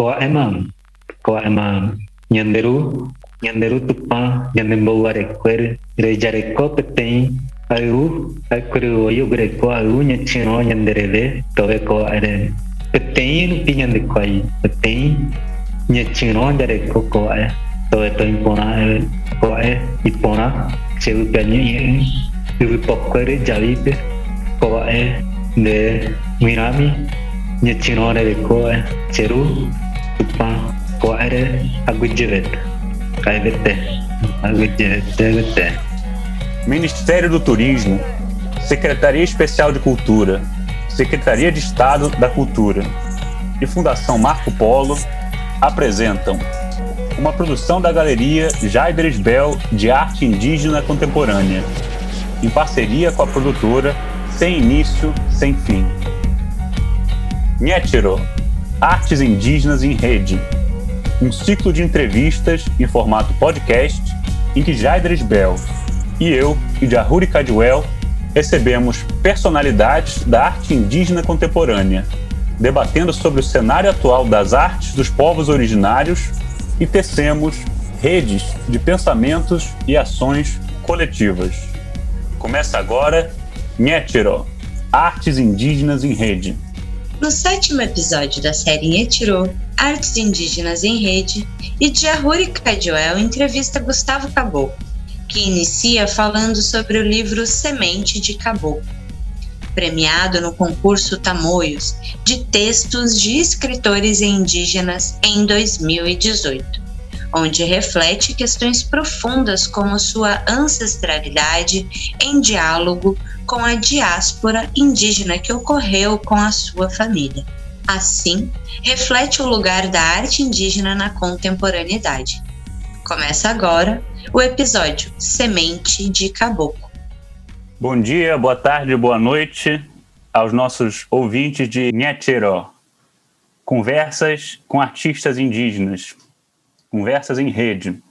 koema koema ñanderu ñanderu tupa. Ñandembouarekue rejareko peteĩ ayvu akuri ojoguereko ayvu ñacherõ ñandereve toveko va'ere peteĩ rupi ñandekuai peteĩ ñechyrõ jareko ko'e toveto iporã e. ko'e iporã cheyvipia ñe'ẽ yvypokuére e. de mirami. Nde mirãmi ñechyrõ reveko cheru. Tupa ko are agujevet KBT. KBT. Ministério do Turismo, Secretaria Especial de Cultura, Secretaria de Estado da Cultura e Fundação Marco Polo apresentam uma produção da Galeria Jaidres Bel de Arte Indígena Contemporânea, em parceria com a produtora Sem Início, Sem Fim. Nhétiro, Artes Indígenas em Rede, um ciclo de entrevistas em formato podcast em que Jaidres Bell e eu, Idahuri Cadwell, recebemos personalidades da arte indígena contemporânea, debatendo sobre o cenário atual das artes dos povos originários e tecemos redes de pensamentos e ações coletivas. Começa agora Nhétiro, Artes Indígenas em Rede. No sétimo episódio da série Etirô, Artes Indígenas em Rede, e Jahuri Cadioel entrevista Gustavo Caboclo, que inicia falando sobre o livro Semente de Caboclo, premiado no concurso Tamoios de textos de escritores indígenas em 2018, onde reflete questões profundas como sua ancestralidade em diálogo com a diáspora indígena que ocorreu com a sua família. Assim, reflete o lugar da arte indígena na contemporaneidade. Começa agora o episódio Semente de Caboclo. Bom dia, boa tarde, boa noite aos nossos ouvintes de Nhetero. Conversas com artistas indígenas. Conversas em rede.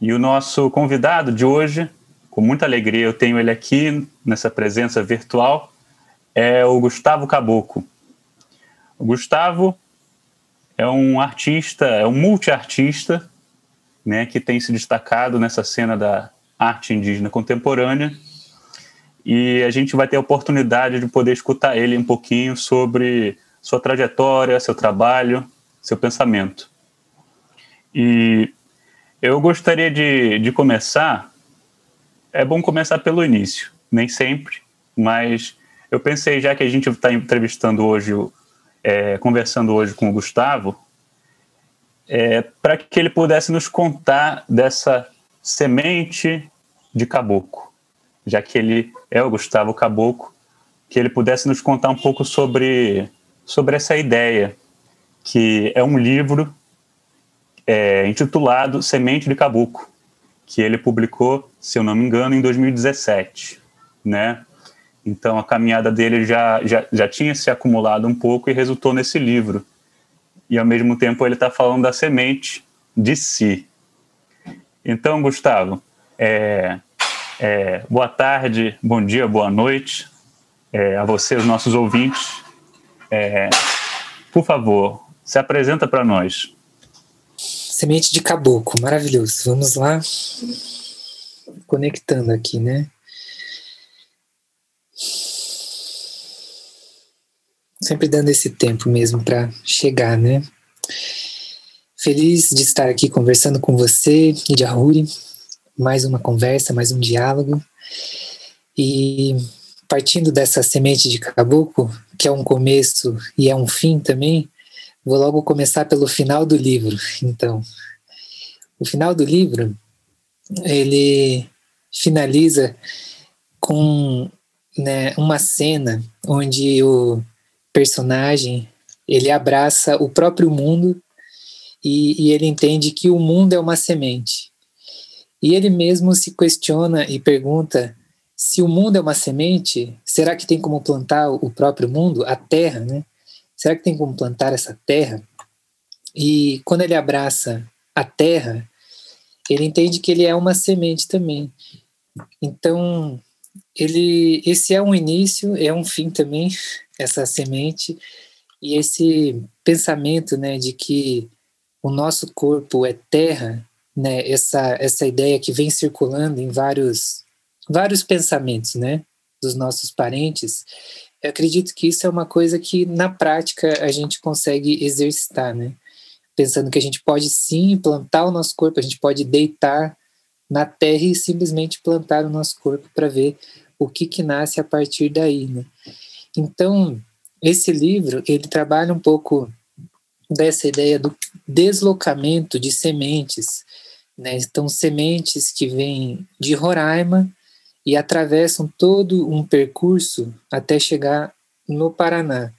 E o nosso convidado de hoje com muita alegria eu tenho ele aqui nessa presença virtual, é o Gustavo Caboclo. O Gustavo é um artista, é um multiartista, né, que tem se destacado nessa cena da arte indígena contemporânea. E a gente vai ter a oportunidade de poder escutar ele um pouquinho sobre sua trajetória, seu trabalho, seu pensamento. E eu gostaria de, de começar é bom começar pelo início, nem sempre, mas eu pensei, já que a gente está entrevistando hoje, é, conversando hoje com o Gustavo, é, para que ele pudesse nos contar dessa semente de caboclo, já que ele é o Gustavo Caboclo, que ele pudesse nos contar um pouco sobre, sobre essa ideia, que é um livro é, intitulado Semente de Caboclo, que ele publicou, se eu não me engano, em 2017, né? Então a caminhada dele já, já, já tinha se acumulado um pouco e resultou nesse livro. E ao mesmo tempo ele está falando da semente de si. Então, Gustavo, é, é, boa tarde, bom dia, boa noite é, a você, os nossos ouvintes. É, por favor, se apresenta para nós. Semente de caboclo, maravilhoso. Vamos lá. Conectando aqui, né? Sempre dando esse tempo mesmo para chegar, né? Feliz de estar aqui conversando com você e de Ahuri. Mais uma conversa, mais um diálogo. E partindo dessa semente de caboclo, que é um começo e é um fim também, Vou logo começar pelo final do livro. Então, o final do livro ele finaliza com né, uma cena onde o personagem ele abraça o próprio mundo e, e ele entende que o mundo é uma semente. E ele mesmo se questiona e pergunta se o mundo é uma semente, será que tem como plantar o próprio mundo, a terra, né? Será que tem como plantar essa terra? E quando ele abraça a terra, ele entende que ele é uma semente também. Então, ele esse é um início, é um fim também, essa semente. E esse pensamento, né, de que o nosso corpo é terra, né, essa essa ideia que vem circulando em vários vários pensamentos, né, dos nossos parentes, eu acredito que isso é uma coisa que na prática a gente consegue exercitar, né? Pensando que a gente pode sim plantar o nosso corpo, a gente pode deitar na terra e simplesmente plantar o nosso corpo para ver o que que nasce a partir daí, né? Então, esse livro, ele trabalha um pouco dessa ideia do deslocamento de sementes, né? Então, sementes que vêm de Roraima e atravessam todo um percurso até chegar no Paraná.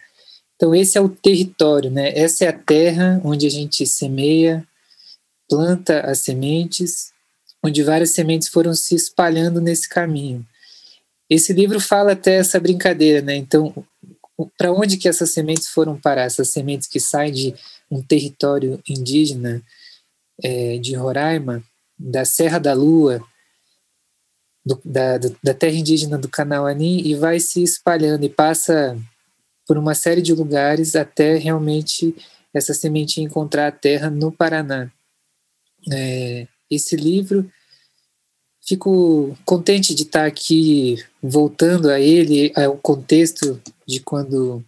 Então, esse é o território, né? Essa é a terra onde a gente semeia, planta as sementes, onde várias sementes foram se espalhando nesse caminho. Esse livro fala até essa brincadeira, né? Então, para onde que essas sementes foram parar? Essas sementes que saem de um território indígena é, de Roraima, da Serra da Lua, do, da, da terra indígena do Canauani e vai se espalhando e passa por uma série de lugares até realmente essa sementinha encontrar a terra no Paraná. É, esse livro, fico contente de estar aqui voltando a ele, ao contexto de quando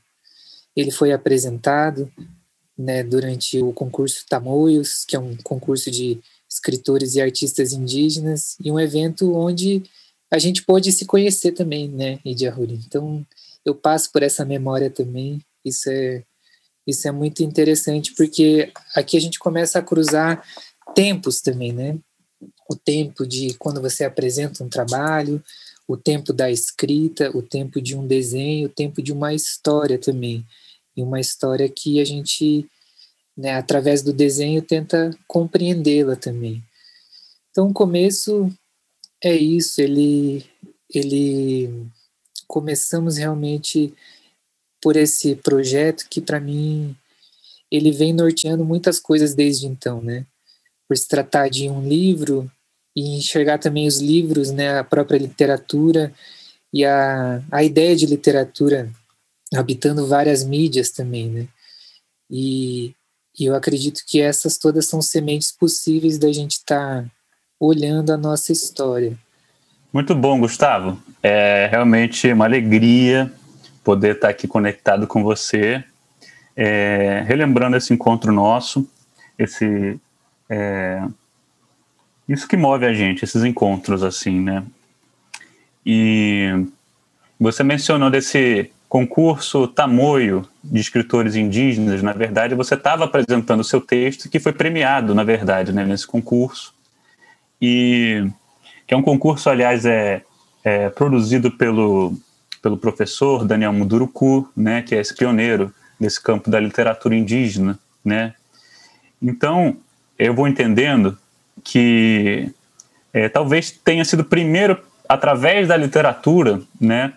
ele foi apresentado né, durante o concurso Tamoios, que é um concurso de escritores e artistas indígenas, e um evento onde a gente pôde se conhecer também, né, Idiahuri. Então, eu passo por essa memória também, isso é, isso é muito interessante, porque aqui a gente começa a cruzar tempos também, né, o tempo de quando você apresenta um trabalho, o tempo da escrita, o tempo de um desenho, o tempo de uma história também, e uma história que a gente né, através do desenho tenta compreendê-la também. Então, o começo é isso, ele, ele começamos realmente por esse projeto que para mim ele vem norteando muitas coisas desde então, né? Por se tratar de um livro e enxergar também os livros, né, a própria literatura e a, a ideia de literatura habitando várias mídias também, né? E e eu acredito que essas todas são sementes possíveis da gente estar tá olhando a nossa história. Muito bom, Gustavo. É realmente uma alegria poder estar tá aqui conectado com você, é, relembrando esse encontro nosso, esse é, isso que move a gente, esses encontros assim, né? E você mencionou desse concurso Tamoio de escritores indígenas, na verdade, você estava apresentando o seu texto que foi premiado, na verdade, né, nesse concurso. E que é um concurso, aliás, é, é produzido pelo, pelo professor Daniel Munduruku, né, que é esse pioneiro desse campo da literatura indígena, né? Então, eu vou entendendo que é, talvez tenha sido primeiro através da literatura, né,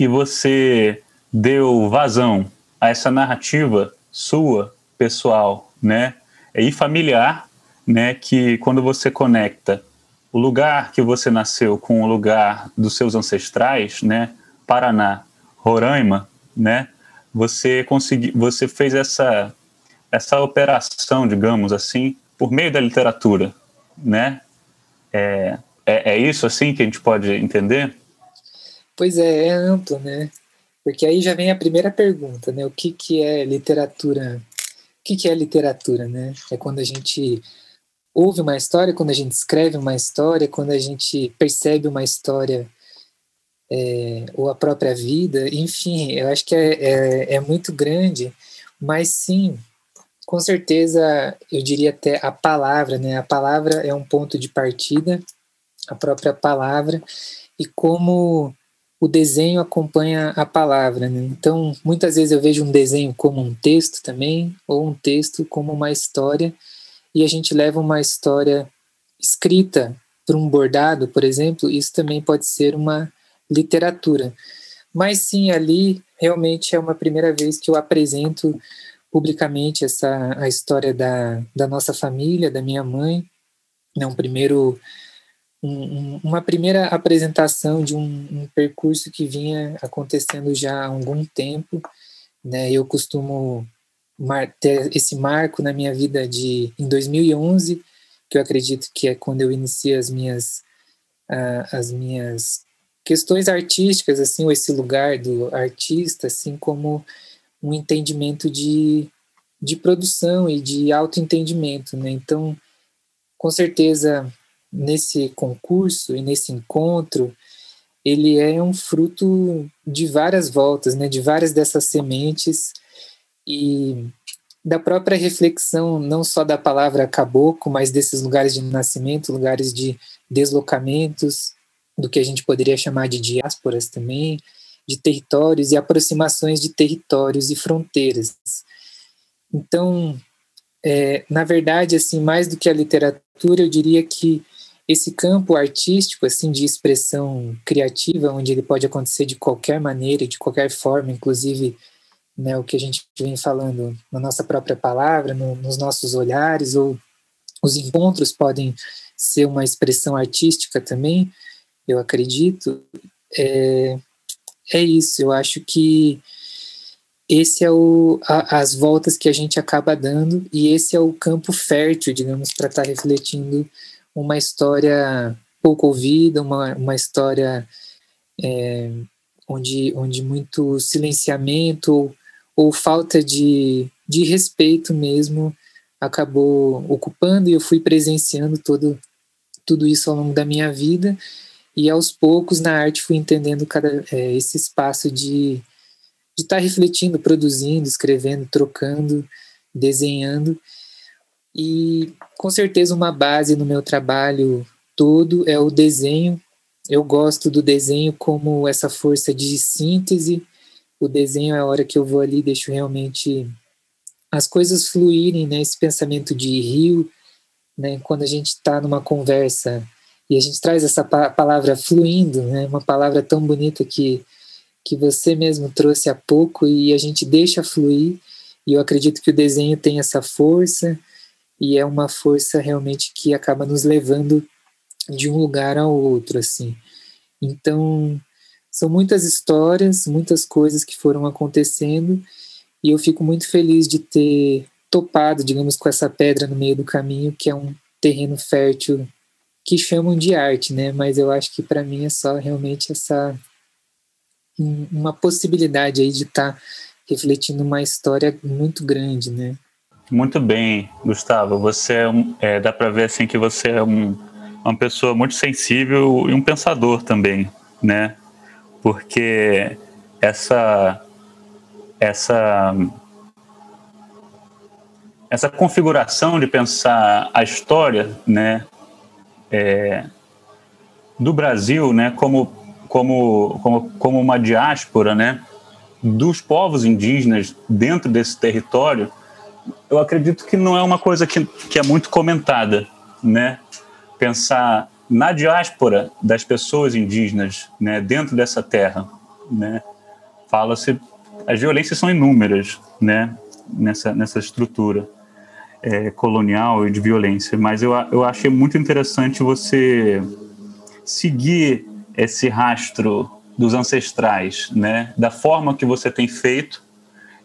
que você deu vazão a essa narrativa sua, pessoal, né? E familiar, né? Que quando você conecta o lugar que você nasceu com o lugar dos seus ancestrais, né? Paraná, Roraima, né? Você conseguiu, você fez essa essa operação, digamos assim, por meio da literatura, né? É, é, é isso assim que a gente pode entender? Pois é, é amplo, né? Porque aí já vem a primeira pergunta, né? O que, que é literatura? O que, que é literatura, né? É quando a gente ouve uma história, quando a gente escreve uma história, quando a gente percebe uma história é, ou a própria vida, enfim, eu acho que é, é, é muito grande, mas sim, com certeza eu diria até a palavra, né? A palavra é um ponto de partida, a própria palavra, e como o desenho acompanha a palavra. Né? Então, muitas vezes eu vejo um desenho como um texto também, ou um texto como uma história, e a gente leva uma história escrita para um bordado, por exemplo, isso também pode ser uma literatura. Mas sim, ali realmente é uma primeira vez que eu apresento publicamente essa a história da, da nossa família, da minha mãe, é um primeiro um, uma primeira apresentação de um, um, percurso que vinha acontecendo já há algum tempo né? Eu costumo ter esse marco na minha vida de em 2011, que eu acredito que é quando eu iniciei as minhas uh, as minhas questões artísticas, assim, ou esse lugar do artista, assim como um entendimento de, de produção e de autoentendimento, né? Então, com certeza, nesse concurso e nesse encontro, ele é um fruto de várias voltas, né? De várias dessas sementes e da própria reflexão, não só da palavra caboclo, mas desses lugares de nascimento, lugares de deslocamentos, do que a gente poderia chamar de diásporas também, de territórios e aproximações de territórios e fronteiras. Então, é, na verdade, assim, mais do que a literatura, eu diria que esse campo artístico, assim, de expressão criativa, onde ele pode acontecer de qualquer maneira, de qualquer forma, inclusive, né, o que a gente vem falando na nossa própria palavra, no, nos nossos olhares, ou os encontros podem ser uma expressão artística também, eu acredito, é, é isso. Eu acho que esse é o, a, as voltas que a gente acaba dando e esse é o campo fértil, digamos, para estar tá refletindo uma história pouco ouvida, uma, uma história é, onde, onde muito silenciamento ou, falta de, de respeito mesmo acabou ocupando e eu fui presenciando todo, tudo isso ao longo da minha vida e aos poucos na arte fui entendendo cada é, esse espaço de de estar tá refletindo, produzindo, escrevendo, trocando, desenhando. E com certeza uma base no meu trabalho todo é o desenho. Eu gosto do desenho como essa força de síntese. O desenho é a hora que eu vou ali, deixo realmente as coisas fluírem, né? Esse pensamento de rio, né? Quando a gente está numa conversa e a gente traz essa pa palavra fluindo, né? Uma palavra tão bonita que que você mesmo trouxe há pouco e a gente deixa fluir. E eu acredito que o desenho tem essa força e é uma força realmente que acaba nos levando de um lugar ao outro, assim. Então, são muitas histórias, muitas coisas que foram acontecendo e eu fico muito feliz de ter topado, digamos, com essa pedra no meio do caminho, que é um terreno fértil que chamam de arte, né? Mas eu acho que para mim é só realmente essa uma possibilidade aí de estar tá refletindo uma história muito grande, né? Muito bem, Gustavo. Você é, um, é dá para ver assim que você é um, uma pessoa muito sensível e um pensador também, né? Porque essa essa essa configuração de pensar a história, né, é, do Brasil, né, como como, como, como uma diáspora né, dos povos indígenas dentro desse território, eu acredito que não é uma coisa que, que é muito comentada. Né? Pensar na diáspora das pessoas indígenas né, dentro dessa terra. Né? Fala-se, as violências são inúmeras né, nessa, nessa estrutura. É, colonial e de violência, mas eu, eu achei muito interessante você seguir esse rastro dos ancestrais, né? Da forma que você tem feito,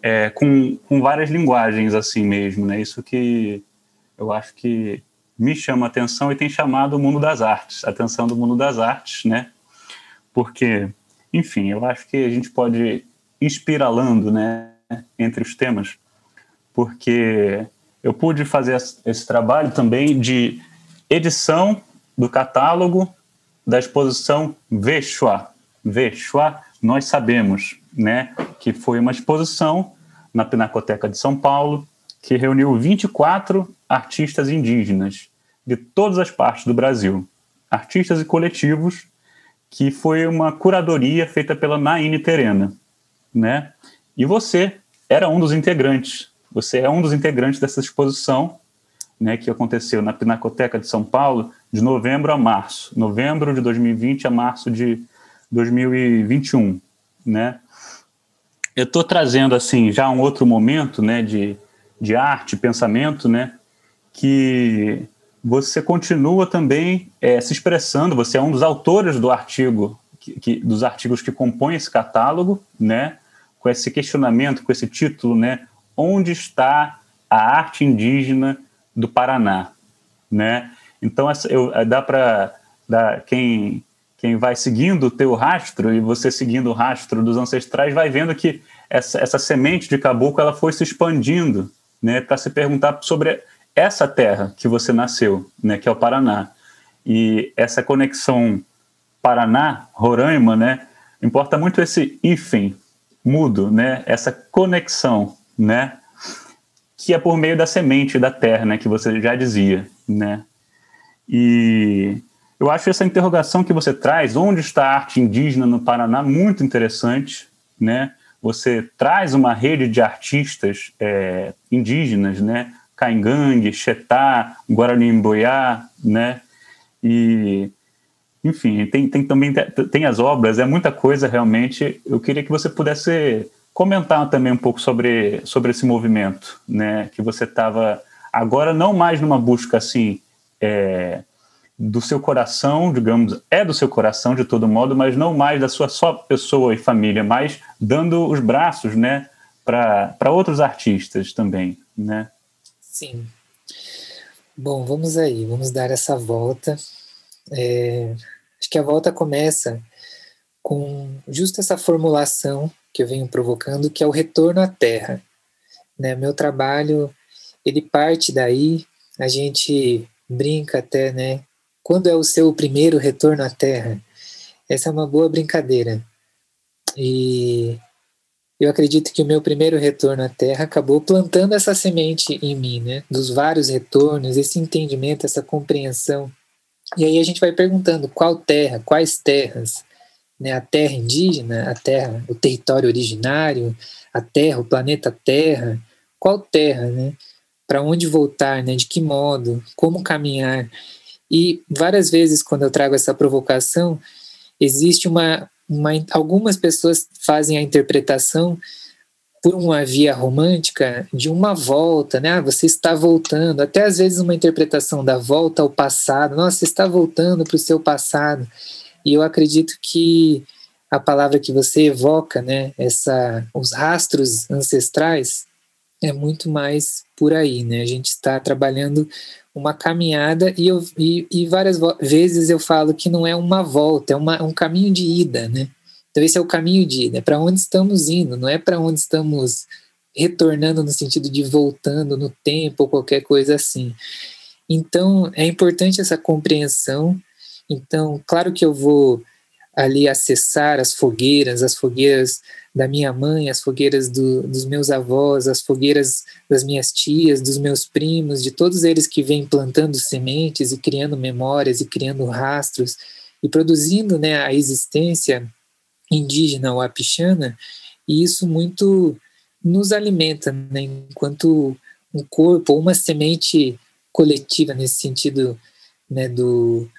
é, com, com várias linguagens assim mesmo, né? Isso que eu acho que me chama a atenção e tem chamado o mundo das artes, a atenção do mundo das artes, né? Porque, enfim, eu acho que a gente pode inspiralando, né, entre os temas, porque eu pude fazer esse trabalho também de edição do catálogo da exposição Vechua. Vechua, nós sabemos, né, que foi uma exposição na Pinacoteca de São Paulo que reuniu 24 artistas indígenas de todas as partes do Brasil, artistas e coletivos, que foi uma curadoria feita pela Naine Terena, né? E você era um dos integrantes. Você é um dos integrantes dessa exposição, né, que aconteceu na Pinacoteca de São Paulo de novembro a março, novembro de 2020 a março de 2021, né? Eu estou trazendo assim já um outro momento, né, de, de arte, pensamento, né, que você continua também é, se expressando. Você é um dos autores do artigo, que, que, dos artigos que compõem esse catálogo, né? com esse questionamento, com esse título, né? Onde está a arte indígena do Paraná, né? Então essa, eu, dá para quem quem vai seguindo o teu rastro e você seguindo o rastro dos ancestrais vai vendo que essa, essa semente de caboclo ela foi se expandindo, né? Para se perguntar sobre essa terra que você nasceu, né? Que é o Paraná e essa conexão Paraná, Roraima, né? Importa muito esse hífen mudo, né? Essa conexão, né? Que é por meio da semente da terra, né? Que você já dizia, né? E eu acho essa interrogação que você traz, onde está a arte indígena no Paraná, muito interessante, né? Você traz uma rede de artistas é, indígenas, né? Caingangue, Xetá, Guarani-Mboiá, né? E, enfim, tem, tem também tem as obras, é muita coisa realmente. Eu queria que você pudesse comentar também um pouco sobre, sobre esse movimento, né? Que você estava agora não mais numa busca assim é, do seu coração, digamos, é do seu coração de todo modo, mas não mais da sua só pessoa e família, mas dando os braços, né, para outros artistas também, né? Sim. Bom, vamos aí, vamos dar essa volta. É, acho que a volta começa com justo essa formulação que eu venho provocando, que é o retorno à Terra. Né? Meu trabalho, ele parte daí, a gente brinca até, né? Quando é o seu primeiro retorno à Terra? Essa é uma boa brincadeira. E eu acredito que o meu primeiro retorno à Terra acabou plantando essa semente em mim, né? Dos vários retornos, esse entendimento, essa compreensão. E aí a gente vai perguntando qual terra, quais terras, né? A terra indígena, a terra, o território originário, a terra, o planeta Terra, qual terra, né? Para onde voltar, né? De que modo, como caminhar? E várias vezes quando eu trago essa provocação, existe uma uma, algumas pessoas fazem a interpretação por uma via romântica de uma volta, né? Ah, você está voltando, até às vezes uma interpretação da volta ao passado. Nossa, você está voltando para o seu passado. E eu acredito que a palavra que você evoca, né, essa, os rastros ancestrais, é muito mais por aí, né? A gente está trabalhando uma caminhada e, eu, e, e várias vezes eu falo que não é uma volta, é uma, um caminho de ida, né? Então esse é o caminho de ida, é para onde estamos indo, não é para onde estamos retornando no sentido de voltando no tempo ou qualquer coisa assim. Então é importante essa compreensão. Então, claro que eu vou ali acessar as fogueiras, as fogueiras da minha mãe, as fogueiras do, dos meus avós, as fogueiras das minhas tias, dos meus primos, de todos eles que vêm plantando sementes e criando memórias e criando rastros e produzindo né, a existência indígena ou apichana, e isso muito nos alimenta, né, enquanto um corpo uma semente coletiva nesse sentido né, do,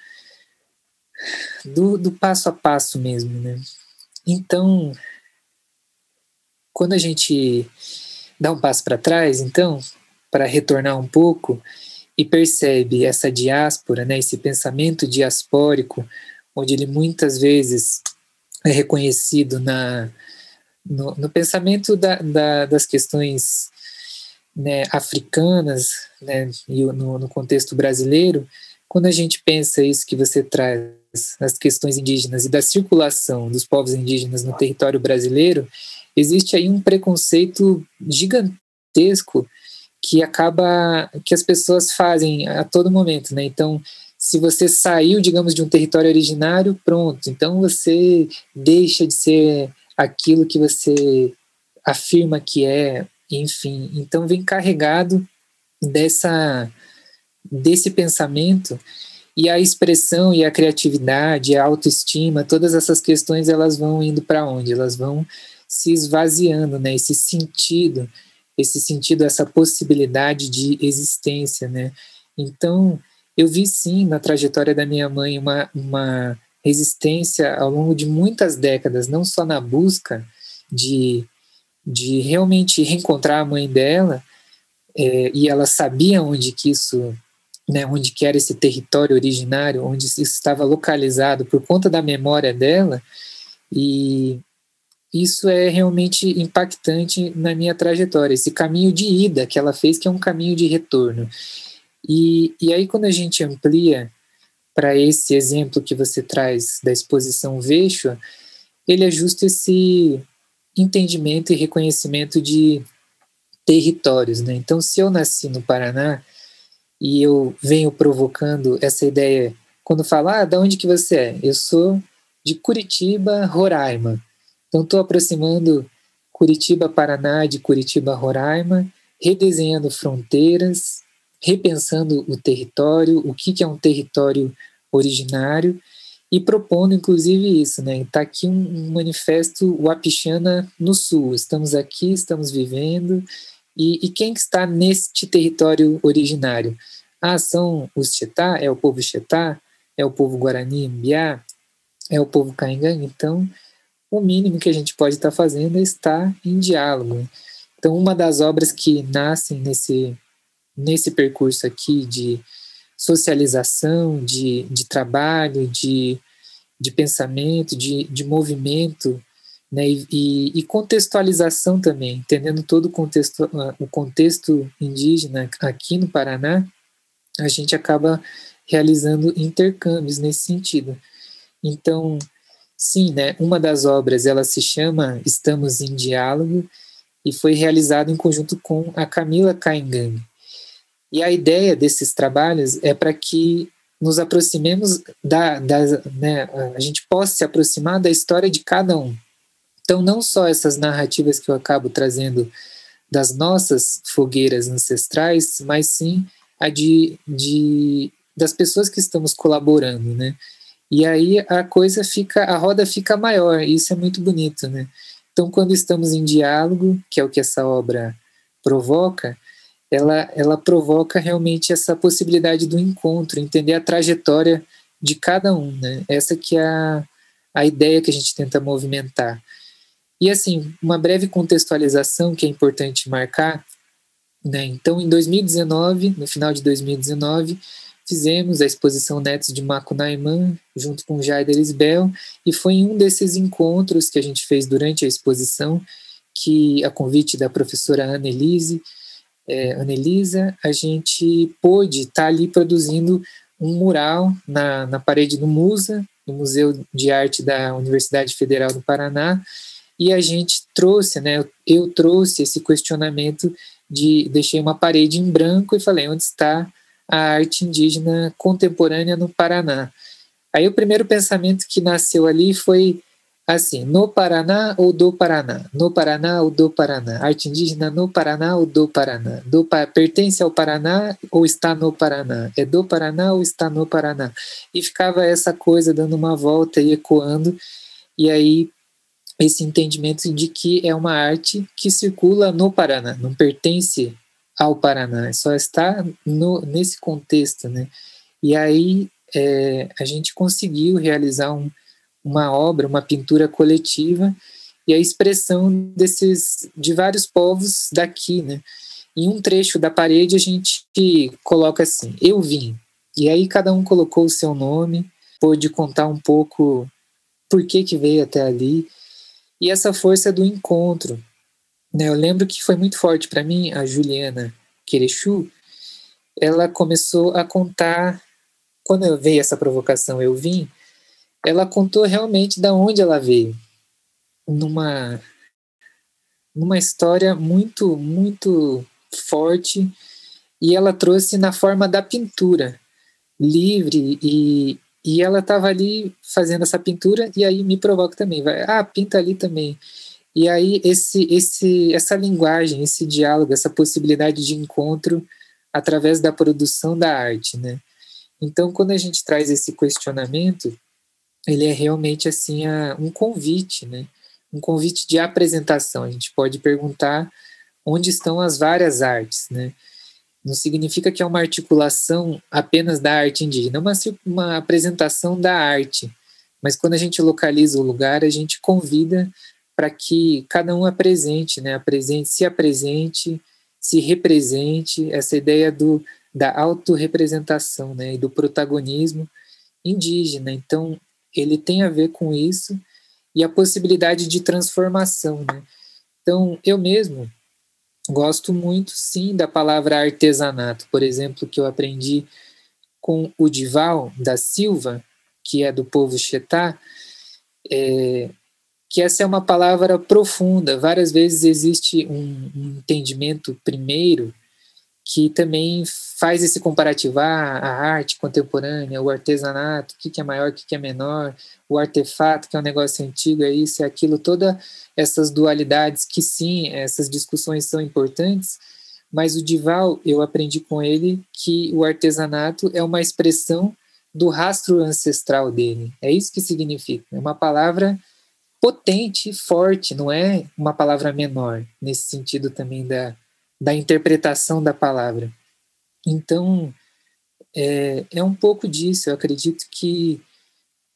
do, do passo a passo mesmo, né? Então, quando a gente dá um passo para trás, então, para retornar um pouco e percebe essa diáspora, né, esse pensamento diaspórico, onde ele muitas vezes é reconhecido na, no, no pensamento da, da, das questões né, africanas né, e no, no contexto brasileiro, quando a gente pensa isso que você traz, as questões indígenas e da circulação dos povos indígenas no território brasileiro, existe aí um preconceito gigantesco que acaba que as pessoas fazem a todo momento, né? Então, se você saiu, digamos, de um território originário, pronto. Então você deixa de ser aquilo que você afirma que é, enfim. Então vem carregado dessa desse pensamento e a expressão e a criatividade, a autoestima, todas essas questões elas vão indo para onde? Elas vão se esvaziando, né? Esse sentido, esse sentido, essa possibilidade de existência, né? Então, eu vi sim na trajetória da minha mãe uma, uma resistência ao longo de muitas décadas, não só na busca de, de realmente reencontrar a mãe dela, é, e ela sabia onde que isso, né, onde que era esse território originário, onde isso estava localizado por conta da memória dela, e isso é realmente impactante na minha trajetória, esse caminho de ida que ela fez, que é um caminho de retorno. E, e aí, quando a gente amplia para esse exemplo que você traz da exposição Veixo, ele é justo esse entendimento e reconhecimento de territórios. Né? Então, se eu nasci no Paraná e eu venho provocando essa ideia, quando falar, ah, de onde que você é? Eu sou de Curitiba, Roraima. Então, estou aproximando Curitiba, Paraná, de Curitiba, Roraima, redesenhando fronteiras, repensando o território, o que, que é um território originário, e propondo, inclusive, isso, né? Está aqui um, um manifesto Wapichana no Sul. Estamos aqui, estamos vivendo. E, e quem que está neste território originário? Ah, são os Chetá? É o povo Chetá? É o povo Guarani, Mbiá? É o povo Caingang? Então, o mínimo que a gente pode estar fazendo é estar em diálogo. Então, uma das obras que nascem nesse, nesse percurso aqui de socialização, de, de trabalho, de, de pensamento, de, de movimento, né, e, e, contextualização também, entendendo todo o contexto, o contexto indígena aqui no Paraná, a gente acaba realizando intercâmbios nesse sentido. Então, Sim, né? Uma das obras, ela se chama Estamos em Diálogo e foi realizada em conjunto com a Camila Caingang. E a ideia desses trabalhos é para que nos aproximemos da, da né, a gente possa se aproximar da história de cada um. Então, não só essas narrativas que eu acabo trazendo das nossas fogueiras ancestrais, mas sim a de, de das pessoas que estamos colaborando, né? E aí a coisa fica, a roda fica maior, e isso é muito bonito, né? Então, quando estamos em diálogo, que é o que essa obra provoca, ela, ela provoca realmente essa possibilidade do encontro, entender a trajetória de cada um, né? Essa que é a, a ideia que a gente tenta movimentar. E assim, uma breve contextualização que é importante marcar, né? Então, em 2019, no final de 2019, fizemos a exposição Netos de Macunaíman, junto com Jair Elisbel, e foi em um desses encontros que a gente fez durante a exposição, que a convite da professora Annelise, é, Annelisa, a gente pôde estar tá ali produzindo um mural na, na parede do Musa, no Museu de Arte da Universidade Federal do Paraná, e a gente trouxe, né, eu, trouxe esse questionamento de, deixei uma parede em branco e falei, onde está a arte indígena contemporânea no Paraná. Aí o primeiro pensamento que nasceu ali foi assim: no Paraná ou do Paraná? No Paraná ou do Paraná? Arte indígena no Paraná ou do Paraná? Do, pertence ao Paraná ou está no Paraná? É do Paraná ou está no Paraná? E ficava essa coisa dando uma volta e ecoando, e aí esse entendimento de que é uma arte que circula no Paraná, não pertence ao Paraná, só está no, nesse contexto, né? E aí é, a gente conseguiu realizar um, uma obra, uma pintura coletiva e a expressão desses de vários povos daqui, né? Em um trecho da parede a gente coloca assim: eu vim. E aí cada um colocou o seu nome, pôde contar um pouco por que que veio até ali e essa força do encontro, né, eu lembro que foi muito forte para mim, a Juliana Querechu, ela começou a contar, quando eu veio essa provocação, eu vim, ela contou realmente da onde ela veio, numa numa história muito muito forte e ela trouxe na forma da pintura livre e, e ela estava ali fazendo essa pintura e aí me provoca também vai ah pinta ali também e aí esse, esse, essa linguagem, esse diálogo, essa possibilidade de encontro através da produção da arte, né? Então, quando a gente traz esse questionamento, ele é realmente assim um convite, né? Um convite de apresentação. A gente pode perguntar onde estão as várias artes, né? Não significa que é uma articulação apenas da arte indígena, é uma, uma apresentação da arte. Mas quando a gente localiza o lugar, a gente convida para que cada um apresente, né, apresente, se apresente, se represente, essa ideia do, da autorrepresentação né, e do protagonismo indígena. Então, ele tem a ver com isso, e a possibilidade de transformação, né? Então, eu mesmo gosto muito, sim, da palavra artesanato, por exemplo, que eu aprendi com o Dival da Silva, que é do povo Chetá, é, que essa é uma palavra profunda. Várias vezes existe um, um entendimento primeiro que também faz esse comparativo, ah, a arte contemporânea, o artesanato, o que, que é maior, o que, que é menor, o artefato, que é um negócio antigo, é isso, é aquilo, todas essas dualidades que sim, essas discussões são importantes, mas o Dival, eu aprendi com ele que o artesanato é uma expressão do rastro ancestral dele, é isso que significa, é uma palavra potente, forte, não é uma palavra menor, nesse sentido também da da interpretação da palavra. Então, é, é um pouco disso. Eu acredito que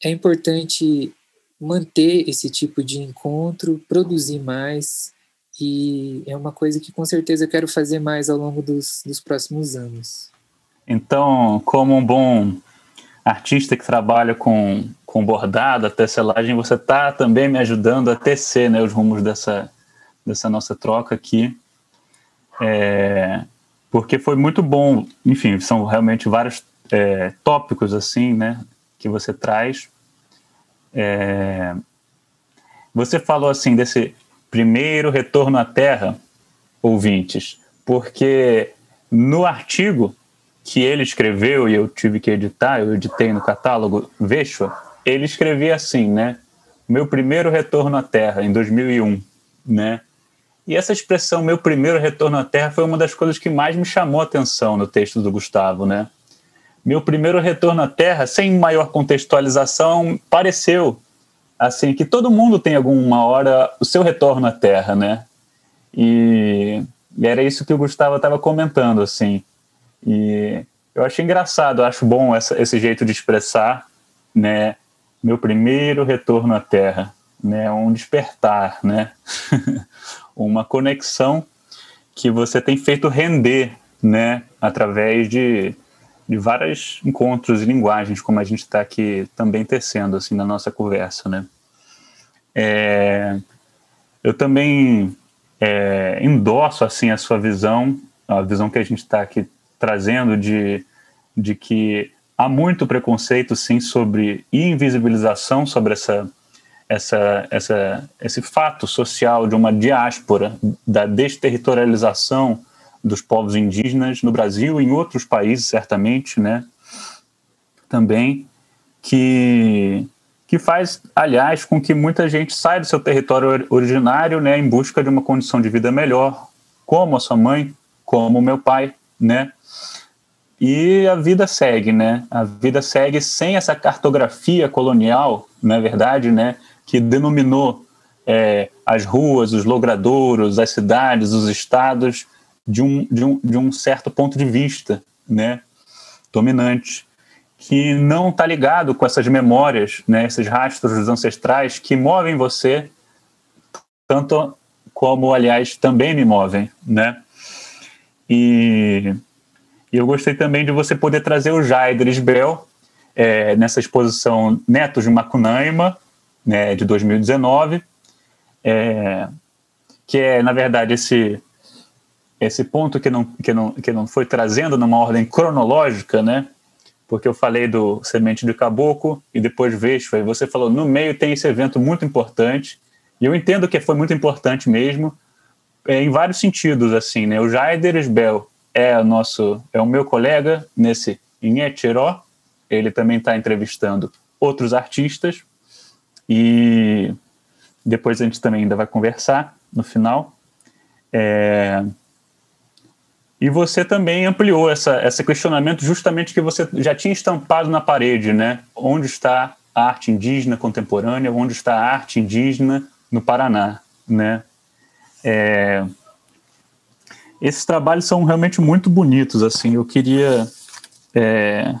é importante manter esse tipo de encontro, produzir mais, e é uma coisa que com certeza eu quero fazer mais ao longo dos, dos próximos anos. Então, como um bom artista que trabalha com, com bordado, a tecelagem, você está também me ajudando a tecer né, os rumos dessa, dessa nossa troca aqui. É, porque foi muito bom, enfim, são realmente vários é, tópicos assim, né, que você traz. É, você falou assim desse primeiro retorno à Terra, ouvintes, porque no artigo que ele escreveu e eu tive que editar, eu editei no catálogo Veshua, ele escrevia assim, né? Meu primeiro retorno à Terra em 2001, né? E essa expressão, meu primeiro retorno à Terra, foi uma das coisas que mais me chamou a atenção no texto do Gustavo, né? Meu primeiro retorno à Terra, sem maior contextualização, pareceu assim que todo mundo tem alguma hora o seu retorno à Terra, né? E, e era isso que o Gustavo estava comentando, assim. E eu achei engraçado, acho bom essa, esse jeito de expressar, né? Meu primeiro retorno à Terra, né? Um despertar, né? uma conexão que você tem feito render, né, através de, de vários encontros e linguagens, como a gente está aqui também tecendo, assim, na nossa conversa, né. É, eu também é, endosso, assim, a sua visão, a visão que a gente está aqui trazendo de, de que há muito preconceito, sim, sobre invisibilização sobre essa essa, essa, esse fato social de uma diáspora, da desterritorialização dos povos indígenas no Brasil e em outros países, certamente, né? Também, que, que faz, aliás, com que muita gente saia do seu território originário né, em busca de uma condição de vida melhor, como a sua mãe, como o meu pai, né? E a vida segue, né? A vida segue sem essa cartografia colonial, na é verdade, né? Que denominou é, as ruas, os logradouros, as cidades, os estados de um, de um, de um certo ponto de vista né, dominante, que não está ligado com essas memórias, né, esses rastros ancestrais que movem você, tanto como, aliás, também me movem. Né? E, e eu gostei também de você poder trazer o Jaider Isbel é, nessa exposição Netos de Macunaíma, né, de 2019, é, que é, na verdade, esse, esse ponto que não, que, não, que não foi trazendo numa ordem cronológica, né? Porque eu falei do Semente de Caboclo e depois Vespa, e você falou, no meio tem esse evento muito importante, e eu entendo que foi muito importante mesmo, é, em vários sentidos, assim, né? O Jaider Esbel é o nosso, é o meu colega nesse Inhetiró, ele também está entrevistando outros artistas, e depois a gente também ainda vai conversar no final. É... E você também ampliou essa, esse questionamento justamente que você já tinha estampado na parede, né? Onde está a arte indígena contemporânea? Onde está a arte indígena no Paraná, né? É... Esses trabalhos são realmente muito bonitos, assim. Eu queria é...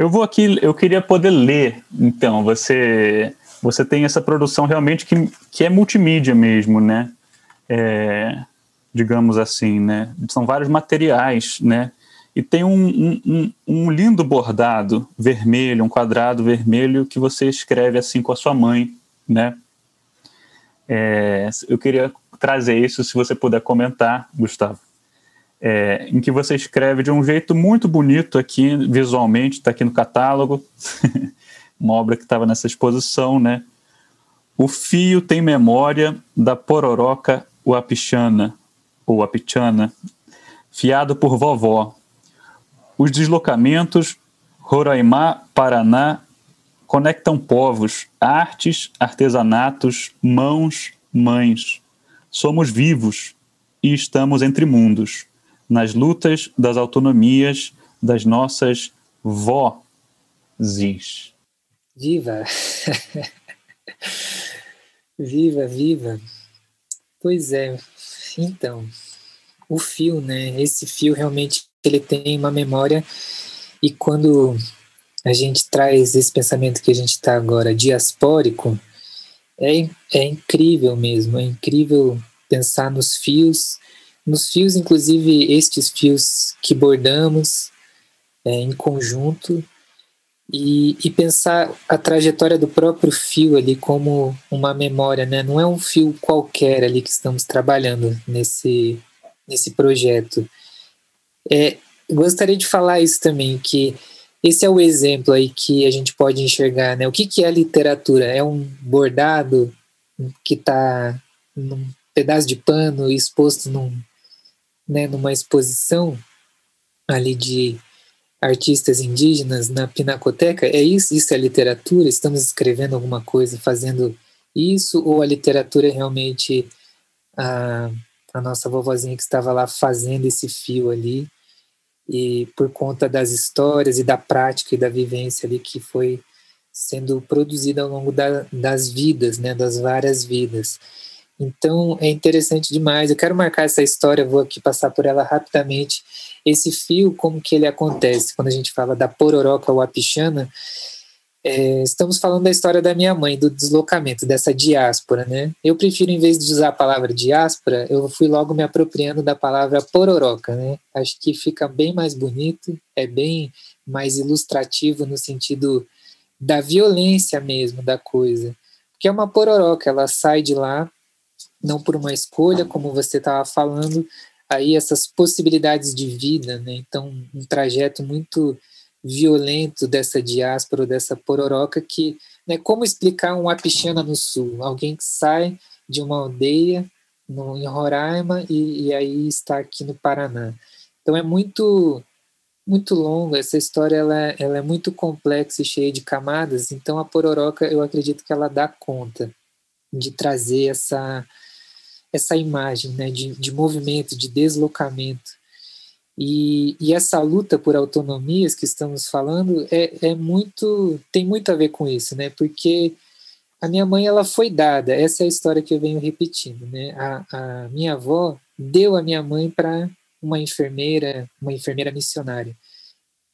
Eu vou aqui, eu queria poder ler. Então, você você tem essa produção realmente que, que é multimídia mesmo, né? É, digamos assim, né? São vários materiais, né? E tem um, um, um, lindo bordado vermelho, um quadrado vermelho que você escreve assim com a sua mãe, né? É, eu queria trazer isso, se você puder comentar, Gustavo. É, em que você escreve de um jeito muito bonito aqui, visualmente, está aqui no catálogo, uma obra que estava nessa exposição, né? O fio tem memória da pororoca uapichana, ou apichana, fiado por vovó. Os deslocamentos Roraimá, Paraná, conectam povos, artes, artesanatos, mãos, mães. Somos vivos e estamos entre mundos, nas lutas das autonomias das nossas vozes. Viva! viva, viva! Pois é, então, o fio, né? Esse fio realmente ele tem uma memória e quando a gente traz esse pensamento que a gente está agora diaspórico, é, é incrível mesmo, é incrível pensar nos fios, nos fios, inclusive estes fios que bordamos é, em conjunto, e, e, pensar a trajetória do próprio fio ali como uma memória, né? Não é um fio qualquer ali que estamos trabalhando nesse, nesse projeto. É, gostaria de falar isso também, que esse é o exemplo aí que a gente pode enxergar, né? O que, que é literatura? É um bordado que está num pedaço de pano exposto num, né, numa exposição ali de artistas indígenas na Pinacoteca? É isso? Isso é literatura? Estamos escrevendo alguma coisa, fazendo isso? Ou a literatura é realmente a, a nossa vovozinha que estava lá fazendo esse fio ali? e por conta das histórias e da prática e da vivência ali que foi sendo produzida ao longo da, das vidas, né, das várias vidas. Então é interessante demais. Eu quero marcar essa história, vou aqui passar por ela rapidamente. Esse fio, como que ele acontece quando a gente fala da pororoca wapichana, é, estamos falando da história da minha mãe, do deslocamento, dessa diáspora, né? Eu prefiro, em vez de usar a palavra diáspora, eu fui logo me apropriando da palavra pororoca, né? Acho que fica bem mais bonito, é bem mais ilustrativo no sentido da violência mesmo da coisa. Porque é uma pororoca, ela sai de lá, não por uma escolha, como você estava falando, aí essas possibilidades de vida, né? Então, um trajeto muito violento dessa diáspora, dessa pororoca, que, né, como explicar um Apichana no Sul? Alguém que sai de uma aldeia no, em Roraima e, e aí está aqui no Paraná. Então é muito muito longa, essa história ela, ela é muito complexa e cheia de camadas, então a Pororoca eu acredito que ela dá conta de trazer essa, essa imagem né, de, de movimento, de deslocamento. E, e, essa luta por autonomias que estamos falando é, é, muito tem muito a ver com isso, né? Porque a minha mãe ela foi dada, essa é a história que eu venho repetindo, né? A, a minha avó deu a minha mãe para uma enfermeira, uma enfermeira missionária.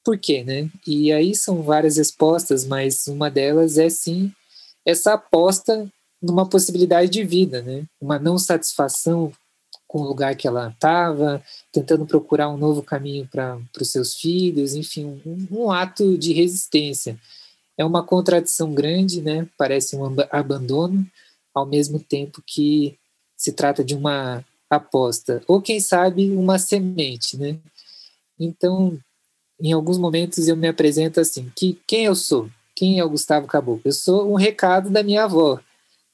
Por quê, né? E aí são várias respostas, mas uma delas é sim essa aposta numa possibilidade de vida, né? Uma não satisfação com o lugar que ela estava, tentando procurar um novo caminho para os seus filhos, enfim, um, um, ato de resistência. É uma contradição grande, né? Parece um abandono, ao mesmo tempo que se trata de uma aposta, ou quem sabe uma semente, né? Então, em alguns momentos eu me apresento assim, que quem eu sou? Quem é o Gustavo Caboclo? Eu sou um recado da minha avó,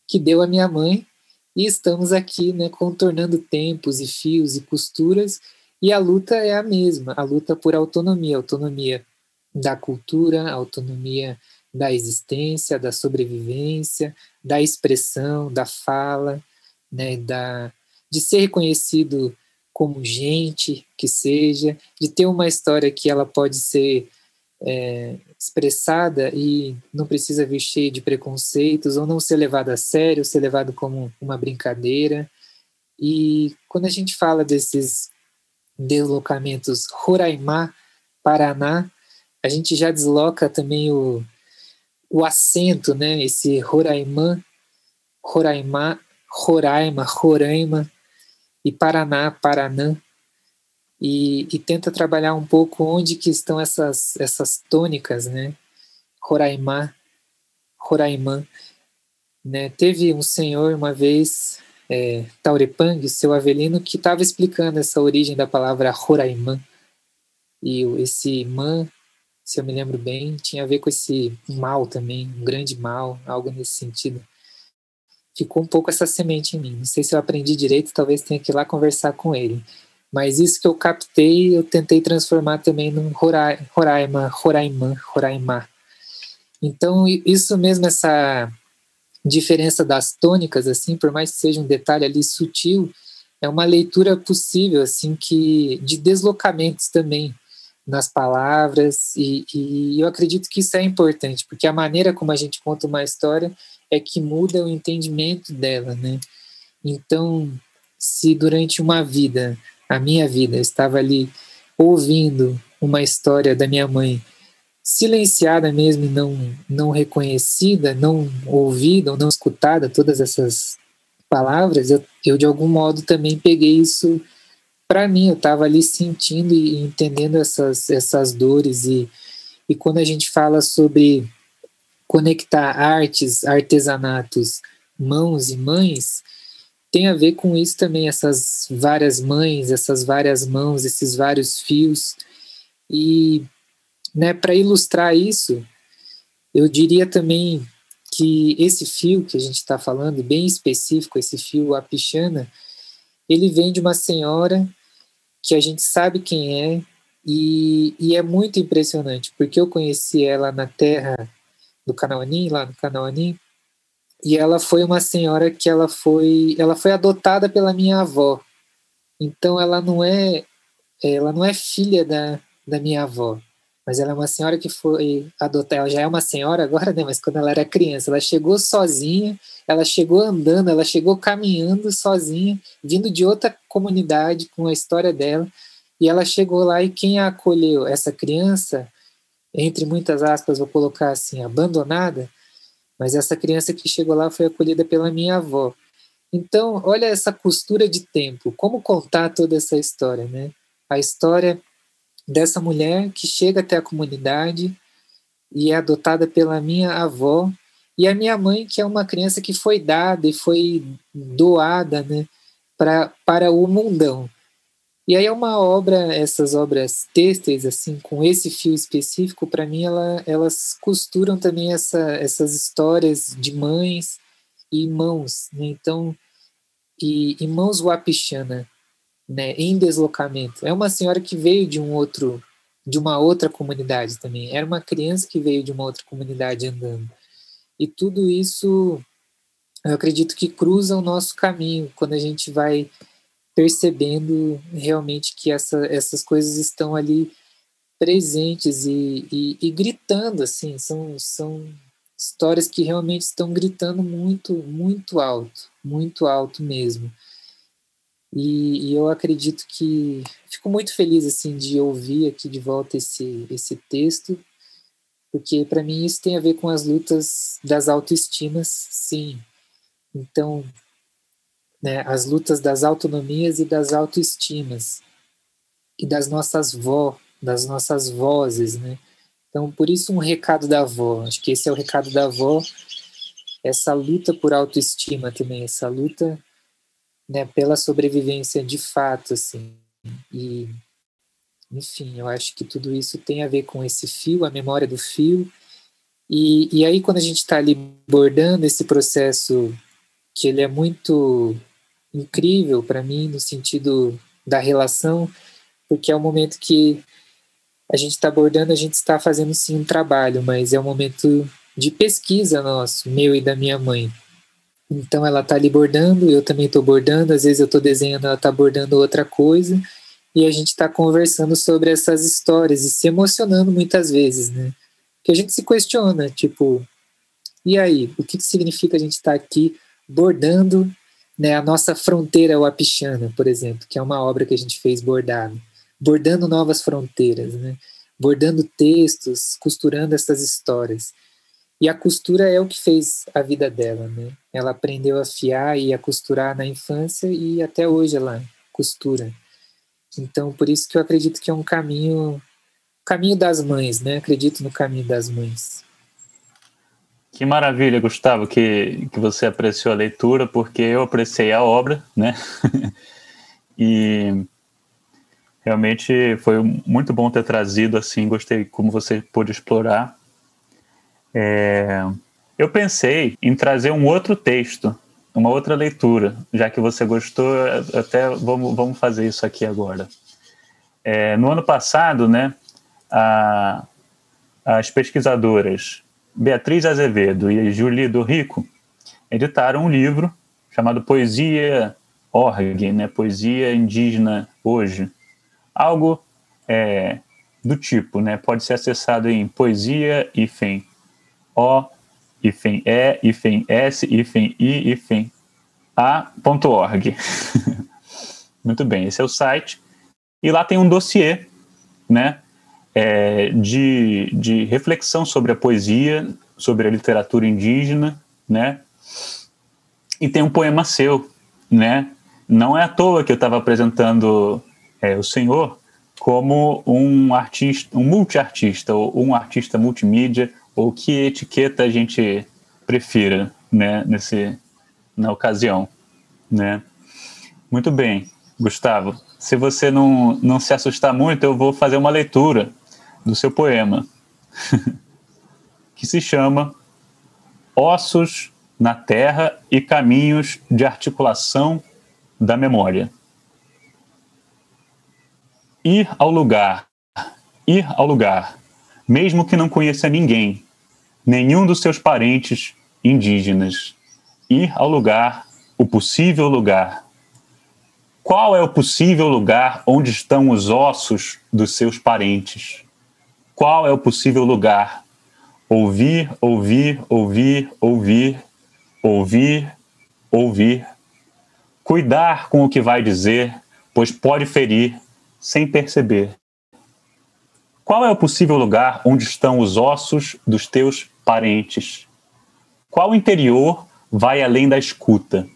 que deu à minha mãe e estamos aqui né, contornando tempos e fios e costuras, e a luta é a mesma, a luta por autonomia, autonomia da cultura, autonomia da existência, da sobrevivência, da expressão, da fala, né, da, de ser reconhecido como gente que seja, de ter uma história que ela pode ser é, expressada e não precisa vir cheio de preconceitos ou não ser levado a sério, ser levado como uma brincadeira. E quando a gente fala desses deslocamentos Roraimá, Paraná, a gente já desloca também o, o acento, né? Esse Roraimã, Roraimá, Roraima, Roraima e Paraná, Paranã. E, e, tenta trabalhar um pouco onde que estão essas, essas tônicas, né? Roraimá, Roraimã. Né? Teve um senhor uma vez, é, Taurepang, seu Avelino, que estava explicando essa origem da palavra Roraimã. E esse man, se eu me lembro bem, tinha a ver com esse mal também, um grande mal, algo nesse sentido. Ficou um pouco essa semente em mim. Não sei se eu aprendi direito, talvez tenha que ir lá conversar com ele. Mas isso que eu captei, eu tentei transformar também num Roraima, Roraimã, Roraimá. Então, isso mesmo, essa diferença das tônicas, assim, por mais que seja um detalhe ali sutil, é uma leitura possível, assim, que de deslocamentos também nas palavras, e, e eu acredito que isso é importante, porque a maneira como a gente conta uma história é que muda o entendimento dela, né? Então, se durante uma vida a minha vida. Eu estava ali ouvindo uma história da minha mãe, silenciada mesmo não, não reconhecida, não ouvida ou não escutada, todas essas palavras, eu, eu de algum modo também peguei isso para mim. Eu estava ali sentindo e entendendo essas, essas dores. E, e quando a gente fala sobre conectar artes, artesanatos, mãos e mães, tem a ver com isso também, essas várias mães, essas várias mãos, esses vários fios. E né, para ilustrar isso, eu diria também que esse fio que a gente está falando, bem específico, esse fio apichana, ele vem de uma senhora que a gente sabe quem é, e, e, é muito impressionante, porque eu conheci ela na terra do Canauanim, lá no Canauanim, e ela foi uma senhora que ela foi ela foi adotada pela minha avó. Então ela não é ela não é filha da, da minha avó mas ela é uma senhora que foi adotada ela já é uma senhora agora né mas quando ela era criança ela chegou sozinha ela chegou andando ela chegou caminhando sozinha vindo de outra comunidade com a história dela e ela chegou lá e quem a acolheu? Essa criança entre muitas aspas vou colocar assim abandonada mas essa criança que chegou lá foi acolhida pela minha avó. Então, olha essa costura de tempo, como contar toda essa história, né? A história dessa mulher que chega até a comunidade e é adotada pela minha avó e a minha mãe, que é uma criança que foi dada e foi doada, né, pra, para o mundão. E aí é uma obra, essas obras têxteis, assim, com esse fio específico, para mim ela, elas costuram também essa, essas histórias de mães e irmãos, né? Então, e irmãos Wapichana, né, em deslocamento. É uma senhora que veio de um outro, de uma outra comunidade também. Era uma criança que veio de uma outra comunidade andando. E tudo isso, eu acredito que cruza o nosso caminho quando a gente vai percebendo realmente que essa, essas coisas estão ali presentes e, e, e, gritando, assim, são, são histórias que realmente estão gritando muito, muito alto, muito alto mesmo. E, e eu acredito que fico muito feliz assim de ouvir aqui de volta esse, esse texto, porque para mim isso tem a ver com as lutas das autoestimas, sim. Então, né, as lutas das autonomias e das autoestimas e das nossas vó, das nossas vozes, né? Então, por isso um recado da avó. Acho que esse é o recado da avó. Essa luta por autoestima também, essa luta, né, pela sobrevivência de fato, assim. E, enfim, eu acho que tudo isso tem a ver com esse fio, a memória do fio. E, e aí, quando a gente está ali bordando esse processo que ele é muito incrível para mim no sentido da relação, porque é o momento que a gente está abordando, a gente está fazendo sim um trabalho, mas é um momento de pesquisa nosso, meu e da minha mãe. Então ela está ali bordando, eu também estou bordando, às vezes eu estou desenhando, ela está bordando outra coisa, e a gente está conversando sobre essas histórias e se emocionando muitas vezes, né? Que a gente se questiona, tipo, e aí, o que, que significa a gente estar tá aqui bordando né, a nossa fronteira Wapichana, por exemplo, que é uma obra que a gente fez bordado, bordando novas fronteiras, né, bordando textos, costurando essas histórias. E a costura é o que fez a vida dela, né? Ela aprendeu a fiar e a costurar na infância e até hoje ela costura. Então, por isso que eu acredito que é um caminho, caminho das mães, né? Acredito no caminho das mães. Que maravilha, Gustavo, que, que você apreciou a leitura, porque eu apreciei a obra, né? e realmente foi muito bom ter trazido, assim, gostei como você pôde explorar. É, eu pensei em trazer um outro texto, uma outra leitura, já que você gostou, até vamos, vamos fazer isso aqui agora. É, no ano passado, né, a, as pesquisadoras Beatriz Azevedo e Julie do Rico editaram um livro chamado Poesia Org, né, Poesia Indígena Hoje. Algo é, do tipo, né, pode ser acessado em poesia hífen o hífen e hífen s hífen i hífen a.org. Muito bem, esse é o site. E lá tem um dossiê, né, é, de, de reflexão sobre a poesia, sobre a literatura indígena, né? E tem um poema seu, né? Não é à toa que eu estava apresentando é, o senhor como um artista, um multiartista, ou um artista multimídia, ou que etiqueta a gente prefira, né? Nesse, na ocasião, né? Muito bem, Gustavo. Se você não, não se assustar muito, eu vou fazer uma leitura do seu poema, que se chama Ossos na Terra e Caminhos de Articulação da Memória. Ir ao lugar, ir ao lugar, mesmo que não conheça ninguém, nenhum dos seus parentes indígenas. Ir ao lugar, o possível lugar. Qual é o possível lugar onde estão os ossos dos seus parentes? Qual é o possível lugar? Ouvir, ouvir, ouvir, ouvir, ouvir, ouvir. Cuidar com o que vai dizer, pois pode ferir sem perceber. Qual é o possível lugar onde estão os ossos dos teus parentes? Qual interior vai além da escuta?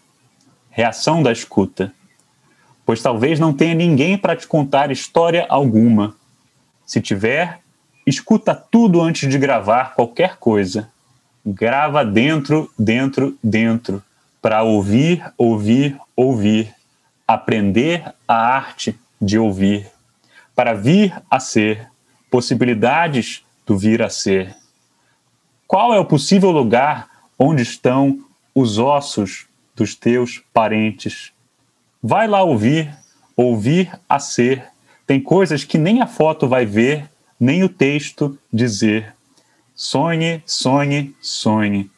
Reação da escuta. Pois talvez não tenha ninguém para te contar história alguma. Se tiver, escuta tudo antes de gravar qualquer coisa. Grava dentro, dentro, dentro, para ouvir, ouvir, ouvir. Aprender a arte de ouvir. Para vir a ser. Possibilidades do vir a ser. Qual é o possível lugar onde estão os ossos dos teus parentes? Vai lá ouvir, ouvir a ser. Tem coisas que nem a foto vai ver nem o texto dizer: sonhe, sonhe, sonhe.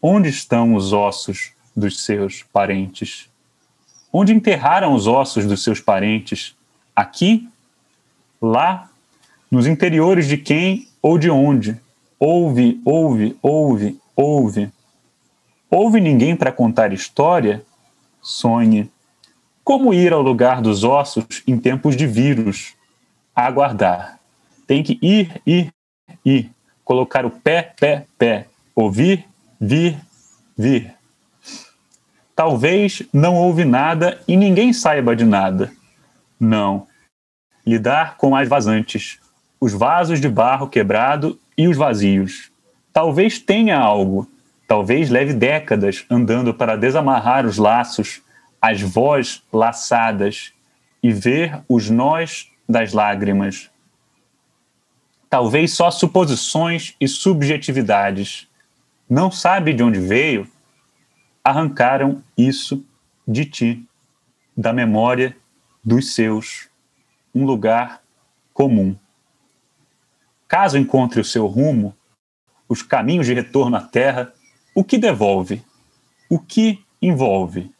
Onde estão os ossos dos seus parentes? Onde enterraram os ossos dos seus parentes? Aqui? Lá? Nos interiores de quem ou de onde? Ouve, ouve, ouve, ouve. Ouve ninguém para contar história? Sonhe. Como ir ao lugar dos ossos em tempos de vírus? Aguardar tem que ir, ir, ir. Colocar o pé, pé, pé. Ouvir, vir, vir. Talvez não houve nada e ninguém saiba de nada. Não. Lidar com as vazantes, os vasos de barro quebrado e os vazios. Talvez tenha algo, talvez leve décadas andando para desamarrar os laços, as vozes laçadas e ver os nós das lágrimas, talvez só suposições e subjetividades. Não sabe de onde veio? Arrancaram isso de ti, da memória dos seus, um lugar comum. Caso encontre o seu rumo, os caminhos de retorno à terra, o que devolve? O que envolve?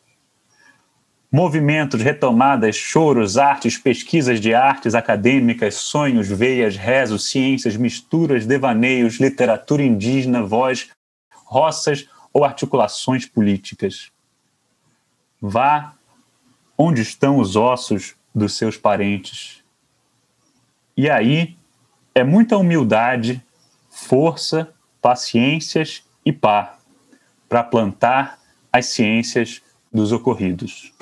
Movimentos, retomadas, choros, artes, pesquisas de artes acadêmicas, sonhos, veias, rezos, ciências, misturas, devaneios, literatura indígena, voz, roças ou articulações políticas. Vá onde estão os ossos dos seus parentes. E aí é muita humildade, força, paciências e pá para plantar as ciências dos ocorridos.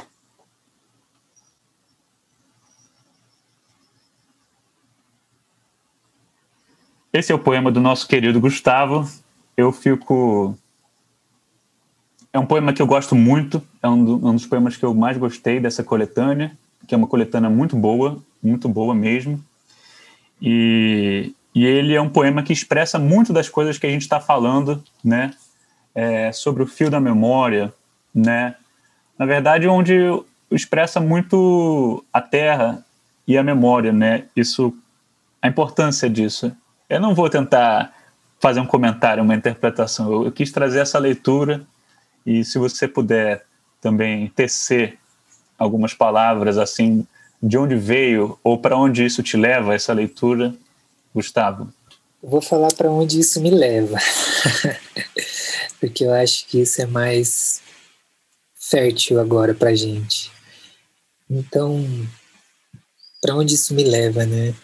Esse é o poema do nosso querido Gustavo. Eu fico. É um poema que eu gosto muito, é um, do, um dos poemas que eu mais gostei dessa coletânea, que é uma coletânea muito boa, muito boa mesmo. E, e ele é um poema que expressa muito das coisas que a gente está falando, né? É, sobre o fio da memória, né? Na verdade, onde expressa muito a terra e a memória, né? Isso, a importância disso. Eu não vou tentar fazer um comentário, uma interpretação. Eu, eu quis trazer essa leitura e se você puder também tecer algumas palavras assim, de onde veio ou para onde isso te leva essa leitura, Gustavo? Vou falar para onde isso me leva, porque eu acho que isso é mais fértil agora para gente. Então, para onde isso me leva, né?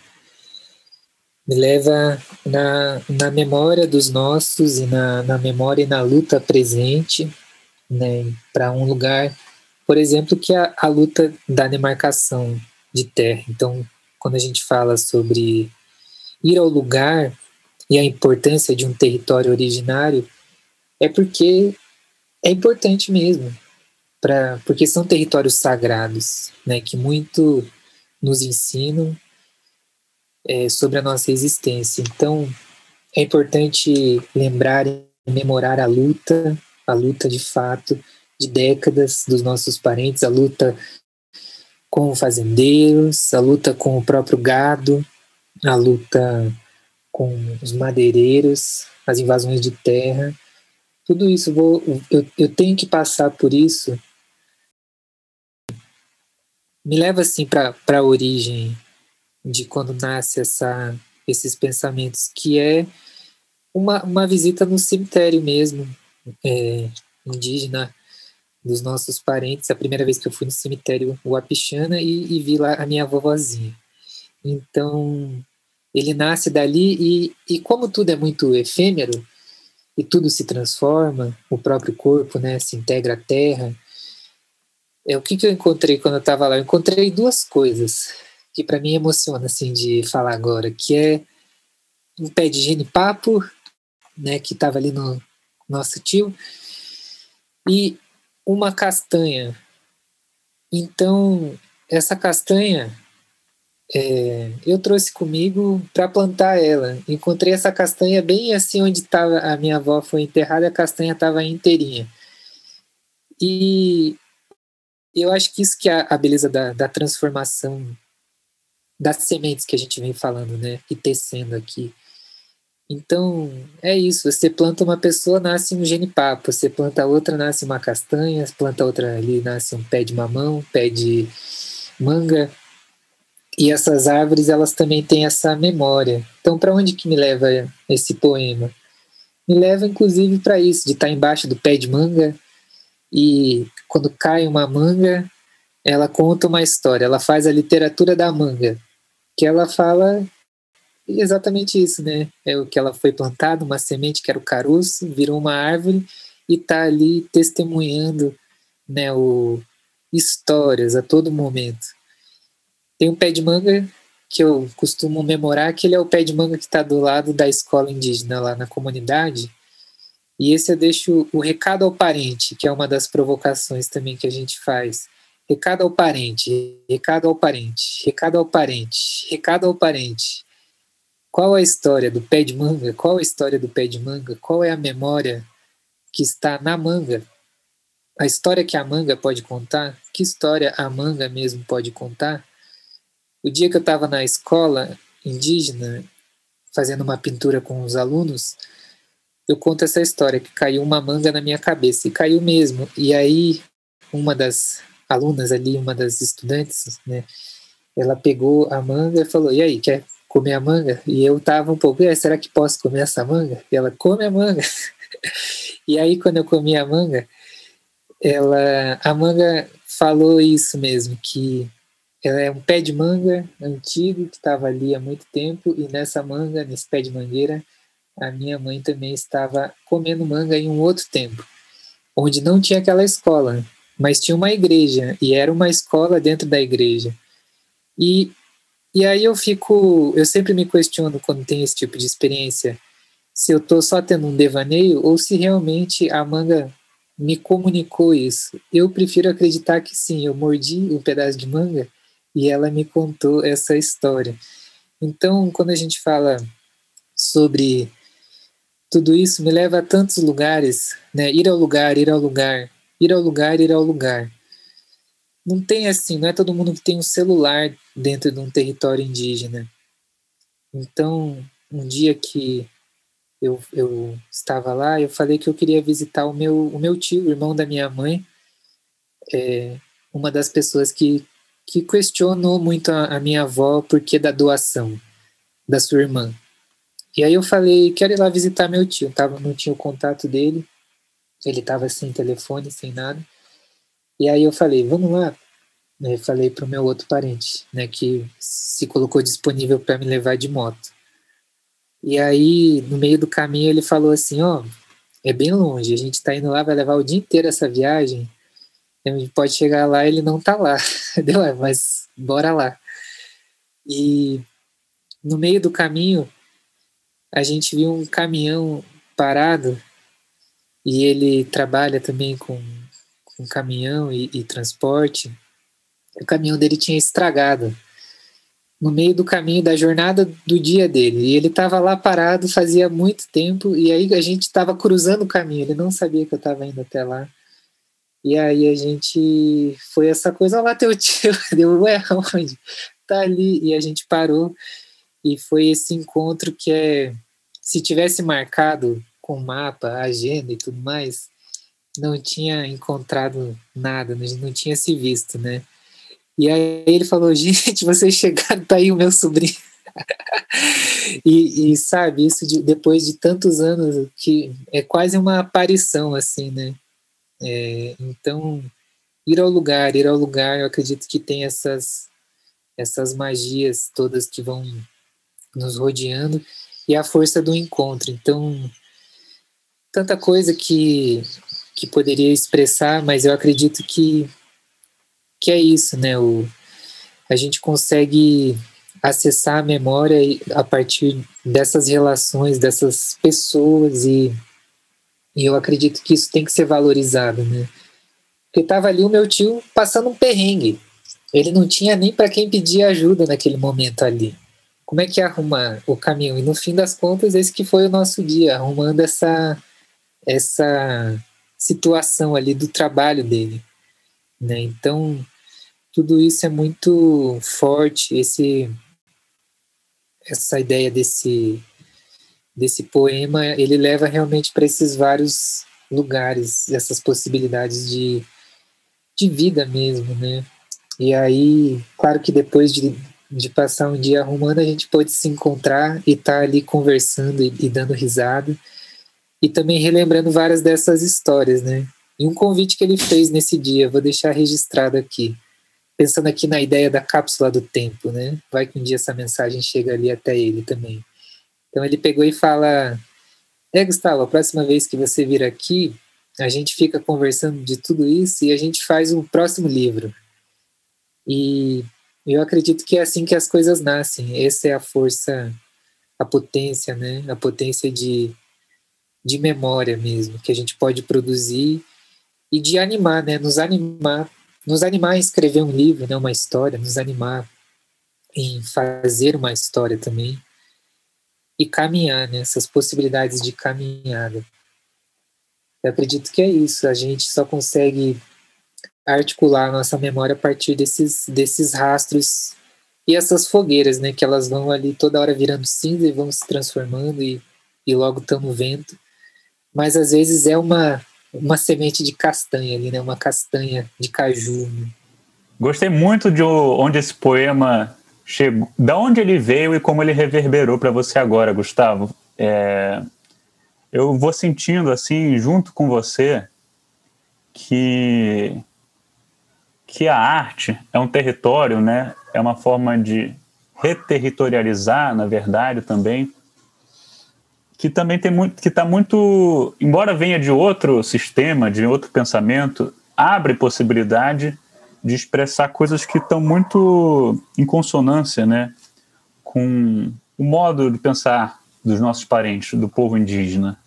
Me leva na, na memória dos nossos e na, na memória e na luta presente, né? Para um lugar, por exemplo, que é a, luta da demarcação de terra. Então, quando a gente fala sobre ir ao lugar e a importância de um território originário, é porque é importante mesmo, pra, porque são territórios sagrados, né, que muito nos ensinam é, sobre a nossa existência. Então, é importante lembrar e memorar a luta, a luta de fato de décadas dos nossos parentes, a luta com fazendeiros, a luta com o próprio gado, a luta com os madeireiros, as invasões de terra, tudo isso vou, eu, eu tenho que passar por isso. Me leva assim para a origem de quando nasce essa, esses pensamentos, que é uma, uma visita no cemitério mesmo, é, indígena, dos nossos parentes. A primeira vez que eu fui no cemitério Uapixana e, e vi lá a minha vovozinha. Então, ele nasce dali e, e como tudo é muito efêmero e tudo se transforma, o próprio corpo né, se integra à terra. É, o que, que eu encontrei quando eu estava lá? Eu encontrei duas coisas que para mim emociona assim de falar agora, que é um pé de genipapo, né, que estava ali no nosso tio, e uma castanha. Então, essa castanha é, eu trouxe comigo para plantar ela. Encontrei essa castanha bem assim onde tava, a minha avó foi enterrada, a castanha estava inteirinha. E eu acho que isso que é a beleza da, da transformação das sementes que a gente vem falando, né? E tecendo aqui. Então, é isso. Você planta uma pessoa, nasce um genipapo. Você planta outra, nasce uma castanha. Planta outra ali, nasce um pé de mamão, pé de manga. E essas árvores, elas também têm essa memória. Então, para onde que me leva esse poema? Me leva, inclusive, para isso, de estar tá embaixo do pé de manga e quando cai uma manga, ela conta uma história. Ela faz a literatura da manga, que ela fala exatamente isso, né? É o que ela foi plantada, uma semente que era o caroço, virou uma árvore e está ali testemunhando, né, o histórias a todo momento. Tem um pé de manga que eu costumo memorar, que ele é o pé de manga que está do lado da escola indígena lá na comunidade. E esse eu deixo o recado ao parente, que é uma das provocações também que a gente faz. Recado ao parente, recado ao parente, recado ao parente, recado ao parente. Qual a história do pé de manga? Qual a história do pé de manga? Qual é a memória que está na manga? A história que a manga pode contar? Que história a manga mesmo pode contar? O dia que eu estava na escola indígena, fazendo uma pintura com os alunos, eu conto essa história, que caiu uma manga na minha cabeça, e caiu mesmo. E aí, uma das alunas ali, uma das estudantes, né, ela pegou a manga e falou, e aí, quer comer a manga? E eu tava um pouco, será que posso comer essa manga? E ela, come a manga. e aí, quando eu comi a manga, ela, a manga falou isso mesmo, que ela é um pé de manga antigo que estava ali há muito tempo e nessa manga, nesse pé de mangueira, a minha mãe também estava comendo manga em um outro tempo, onde não tinha aquela escola, mas tinha uma igreja e era uma escola dentro da igreja. E e aí eu fico, eu sempre me questiono quando tem esse tipo de experiência, se eu tô só tendo um devaneio ou se realmente a manga me comunicou isso. Eu prefiro acreditar que sim, eu mordi um pedaço de manga e ela me contou essa história. Então, quando a gente fala sobre tudo isso, me leva a tantos lugares, né? Ir ao lugar, ir ao lugar, ir ao lugar, ir ao lugar. Não tem assim, não é todo mundo que tem um celular dentro de um território indígena. Então, um dia que eu, eu estava lá, eu falei que eu queria visitar o meu, o meu tio, o irmão da minha mãe, é, uma das pessoas que, que questionou muito a, a minha avó porque da doação da sua irmã. E aí eu falei, quero ir lá visitar meu tio. Tava, não tinha o contato dele, ele estava sem telefone, sem nada. E aí eu falei, vamos lá. Eu falei para o meu outro parente, né, que se colocou disponível para me levar de moto. E aí, no meio do caminho, ele falou assim: Ó, oh, é bem longe, a gente tá indo lá, vai levar o dia inteiro essa viagem. A gente pode chegar lá ele não tá lá. Deu, é, mas bora lá. E no meio do caminho, a gente viu um caminhão parado e ele trabalha também com, com caminhão e, e transporte. O caminhão dele tinha estragado no meio do caminho da jornada do dia dele. E ele estava lá parado fazia muito tempo, e aí a gente estava cruzando o caminho, ele não sabia que eu estava indo até lá. E aí a gente foi essa coisa, lá teu tio, deu, ué, onde? Tá ali, e a gente parou, e foi esse encontro que é, se tivesse marcado com mapa, agenda e tudo mais, não tinha encontrado nada, não tinha se visto, né? E aí ele falou, gente, vocês chegaram, tá aí o meu sobrinho. e, e, sabe, isso de, depois de tantos anos, que é quase uma aparição, assim, né? É, então, ir ao lugar, ir ao lugar, eu acredito que tem essas, essas magias todas que vão nos rodeando e a força do encontro. Então, tanta coisa que, que poderia expressar, mas eu acredito que que é isso, né? O, a gente consegue acessar a memória a partir dessas relações, dessas pessoas e, e eu acredito que isso tem que ser valorizado, né? Porque estava ali o meu tio passando um perrengue. Ele não tinha nem para quem pedir ajuda naquele momento ali. Como é que arrumar o caminho? E no fim das contas, esse que foi o nosso dia, arrumando essa essa situação ali do trabalho dele. Né? Então, tudo isso é muito forte, esse, essa ideia desse, desse poema, ele leva realmente para esses vários lugares, essas possibilidades de, de vida mesmo, né? E aí, claro que depois de, de passar um dia arrumando, a gente pode se encontrar e estar tá ali conversando e, e dando risada, e também relembrando várias dessas histórias, né? E um convite que ele fez nesse dia, vou deixar registrado aqui. Pensando aqui na ideia da cápsula do tempo, né? Vai que um dia essa mensagem chega ali até ele também. Então ele pegou e fala: É, Gustavo, a próxima vez que você vir aqui, a gente fica conversando de tudo isso e a gente faz um próximo livro. E eu acredito que é assim que as coisas nascem. Essa é a força, a potência, né? A potência de, de memória mesmo, que a gente pode produzir e de animar, né? Nos animar, nos animar a escrever um livro, né? Uma história, nos animar em fazer uma história também e caminhar, né? Essas possibilidades de caminhada. Eu acredito que é isso. A gente só consegue articular a nossa memória a partir desses, desses rastros e essas fogueiras, né? Que elas vão ali toda hora virando cinza e vão se transformando e, e logo estão no vento. Mas às vezes é uma uma semente de castanha ali, né? Uma castanha de caju. Né? Gostei muito de onde esse poema chegou, da onde ele veio e como ele reverberou para você agora, Gustavo. É, eu vou sentindo assim, junto com você, que que a arte é um território, né? É uma forma de reterritorializar, na verdade, também que também tem muito, que está muito, embora venha de outro sistema, de outro pensamento, abre possibilidade de expressar coisas que estão muito em consonância, né, com o modo de pensar dos nossos parentes, do povo indígena.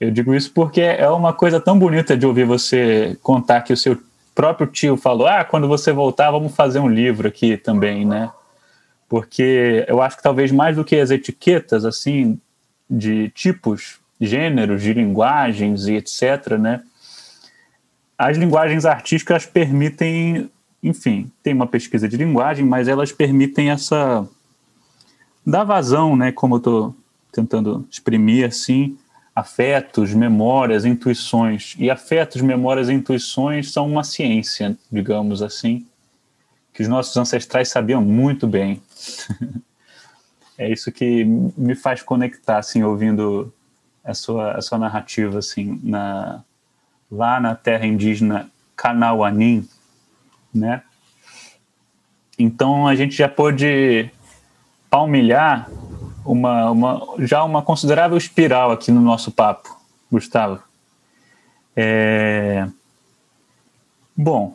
Eu digo isso porque é uma coisa tão bonita de ouvir você contar que o seu próprio tio falou: ah, quando você voltar, vamos fazer um livro aqui também, né? Porque eu acho que talvez mais do que as etiquetas, assim, de tipos, gêneros, de linguagens e etc., né? As linguagens artísticas permitem, enfim, tem uma pesquisa de linguagem, mas elas permitem essa dar vazão, né? Como eu estou tentando exprimir assim, afetos, memórias, intuições. E afetos, memórias e intuições são uma ciência, digamos assim, que os nossos ancestrais sabiam muito bem. é isso que me faz conectar, assim, ouvindo a sua, a sua narrativa, assim, na, lá na terra indígena Kanauanin, né? Então a gente já pôde palmilhar uma, uma, já uma considerável espiral aqui no nosso papo, Gustavo. É... Bom,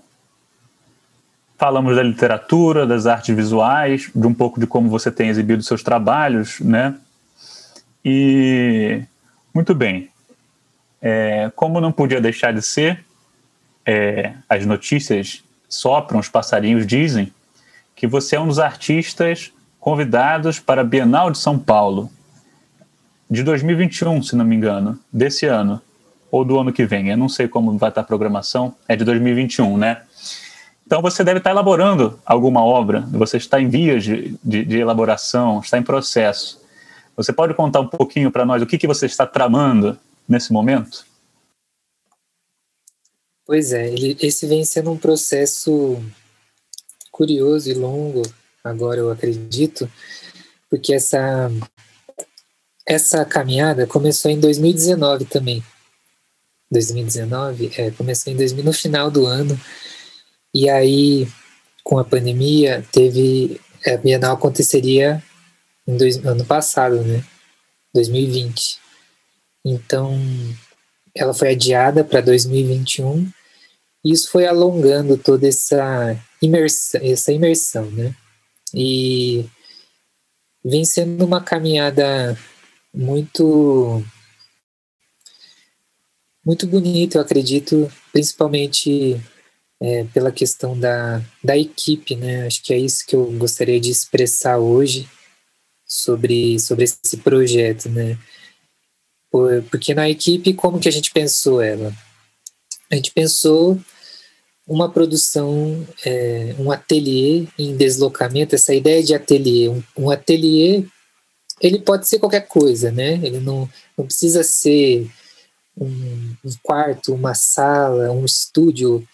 falamos da literatura, das artes visuais, de um pouco de como você tem exibido seus trabalhos, né? E muito bem. É, como não podia deixar de ser, é, as notícias sopram, os passarinhos dizem que você é um dos artistas convidados para a Bienal de São Paulo de 2021, se não me engano, desse ano ou do ano que vem. Eu não sei como vai estar a programação, é de 2021, né? Então você deve estar elaborando alguma obra, você está em vias de, de, de elaboração, está em processo. Você pode contar um pouquinho para nós o que, que você está tramando nesse momento? Pois é, ele, esse vem sendo um processo curioso e longo agora eu acredito, porque essa essa caminhada começou em 2019 também. 2019, é, começou em 2000, no final do ano, e aí, com a pandemia, teve. A Bienal aconteceria dois, ano passado, né? 2020. Então, ela foi adiada para 2021, e isso foi alongando toda essa imersão, essa imersão, né? E vem sendo uma caminhada muito muito bonita, eu acredito, principalmente é, pela questão da, da equipe, né? Acho que é isso que eu gostaria de expressar hoje sobre, sobre esse projeto, né? porque na equipe, como que a gente pensou ela? A gente pensou uma produção, é, um ateliê em deslocamento, essa ideia de ateliê, um, um ateliê, ele pode ser qualquer coisa, né? Ele não, não precisa ser um, um quarto, uma sala, um estúdio,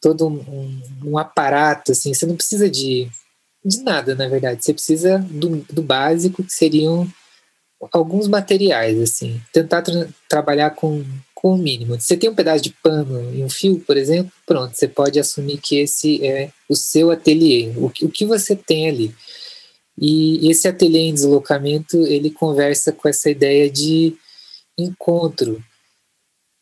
todo um, um, aparato, assim, você não precisa de, de nada, na verdade, você precisa do, do básico, que seriam alguns materiais, assim, tentar tra trabalhar com com o mínimo. Você tem um pedaço de pano e um fio, por exemplo, pronto, você pode assumir que esse é o seu ateliê, o o que você tem ali. E esse ateliê em deslocamento, ele conversa com essa ideia de encontro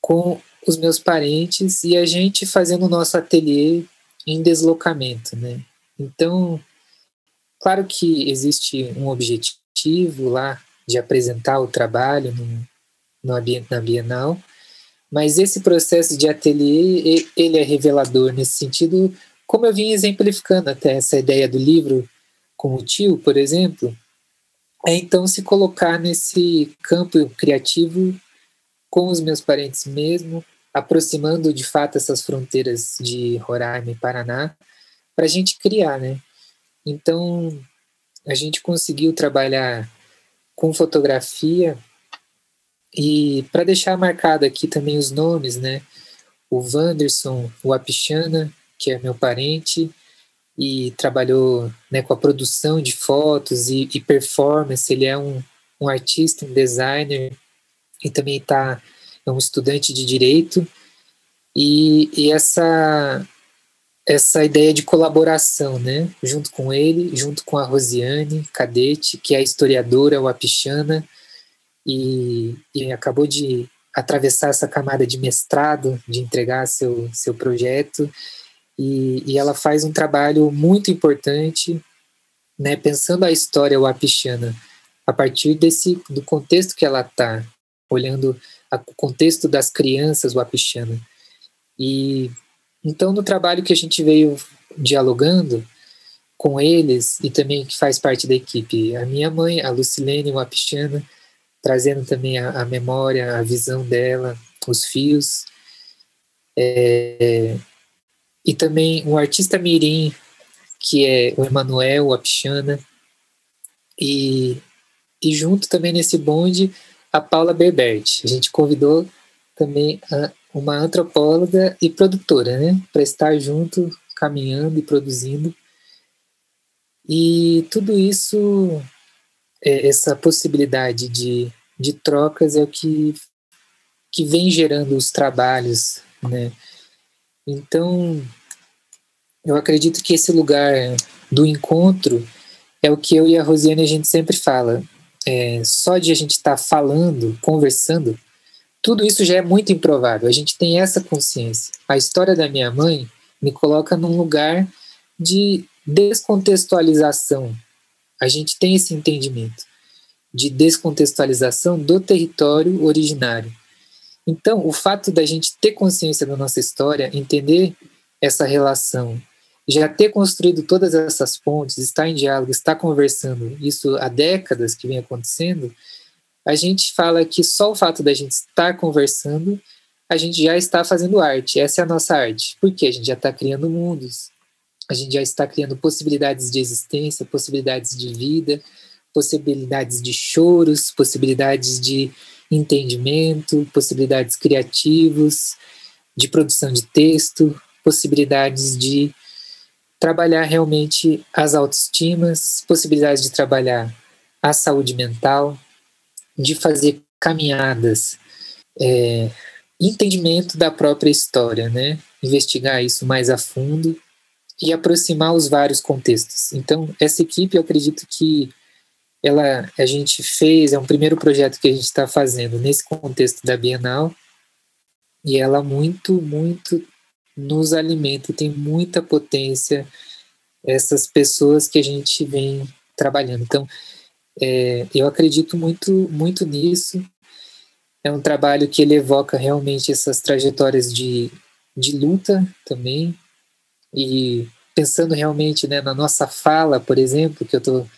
com os meus parentes e a gente fazendo o nosso ateliê em deslocamento, né? Então, claro que existe um objetivo lá de apresentar o trabalho no, no, na Bienal, mas esse processo de ateliê, ele é revelador nesse sentido, como eu vim exemplificando até essa ideia do livro com o tio, por exemplo, é então se colocar nesse campo criativo com os meus parentes mesmo, aproximando de fato essas fronteiras de Roraima e Paraná, para a gente criar, né? Então, a gente conseguiu trabalhar com fotografia e para deixar marcado aqui também os nomes, né? O Wanderson Wapichana, que é meu parente, e trabalhou né, com a produção de fotos e, e performance. Ele é um, um artista, um designer, e também tá, é um estudante de direito. E, e essa essa ideia de colaboração, né? Junto com ele, junto com a Rosiane Cadete, que é historiadora Wapichana, e, e acabou de atravessar essa camada de mestrado, de entregar seu, seu projeto, e, e ela faz um trabalho muito importante né, pensando a história wapichana a partir desse do contexto que ela está, olhando a, o contexto das crianças wapichana. E então no trabalho que a gente veio dialogando com eles e também que faz parte da equipe, a minha mãe, a Lucilene Wapichana, trazendo também a, a memória, a visão dela, os fios, é, e também um artista mirim, que é o Emanuel Apixana, e, e junto também nesse bonde a Paula Berbert. A gente convidou também uma antropóloga e produtora, né, para estar junto, caminhando e produzindo. E tudo isso, é, essa possibilidade de, de trocas é o que, que vem gerando os trabalhos, né? Então, eu acredito que esse lugar do encontro é o que eu e a Rosiane a gente sempre fala. É, só de a gente estar tá falando, conversando, tudo isso já é muito improvável. A gente tem essa consciência. A história da minha mãe me coloca num lugar de descontextualização. A gente tem esse entendimento de descontextualização do território originário. Então, o fato da gente ter consciência da nossa história, entender essa relação, já ter construído todas essas pontes, estar em diálogo, estar conversando, isso há décadas que vem acontecendo, a gente fala que só o fato da gente estar conversando, a gente já está fazendo arte. Essa é a nossa arte. Porque a gente já está criando mundos, a gente já está criando possibilidades de existência, possibilidades de vida, possibilidades de choros, possibilidades de entendimento, possibilidades criativos, de produção de texto, possibilidades de trabalhar realmente as autoestimas, possibilidades de trabalhar a saúde mental, de fazer caminhadas, é, entendimento da própria história, né? Investigar isso mais a fundo e aproximar os vários contextos. Então, essa equipe, eu acredito que ela, a gente fez, é um primeiro projeto que a gente está fazendo nesse contexto da Bienal, e ela muito, muito nos alimenta, tem muita potência essas pessoas que a gente vem trabalhando. Então, é, eu acredito muito, muito nisso. É um trabalho que ele evoca realmente essas trajetórias de, de luta também, e pensando realmente né, na nossa fala, por exemplo, que eu estou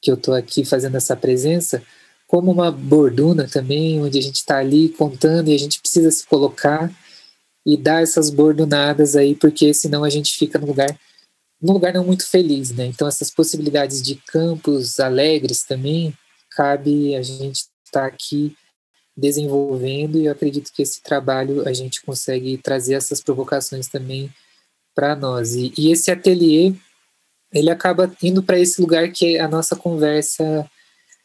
que eu tô aqui fazendo essa presença, como uma borduna também, onde a gente está ali contando e a gente precisa se colocar e dar essas bordonadas aí, porque senão a gente fica no lugar num lugar não muito feliz, né? Então essas possibilidades de campos alegres também cabe a gente estar tá aqui desenvolvendo e eu acredito que esse trabalho a gente consegue trazer essas provocações também para nós. E, e, esse ateliê ele acaba indo para esse lugar que a nossa conversa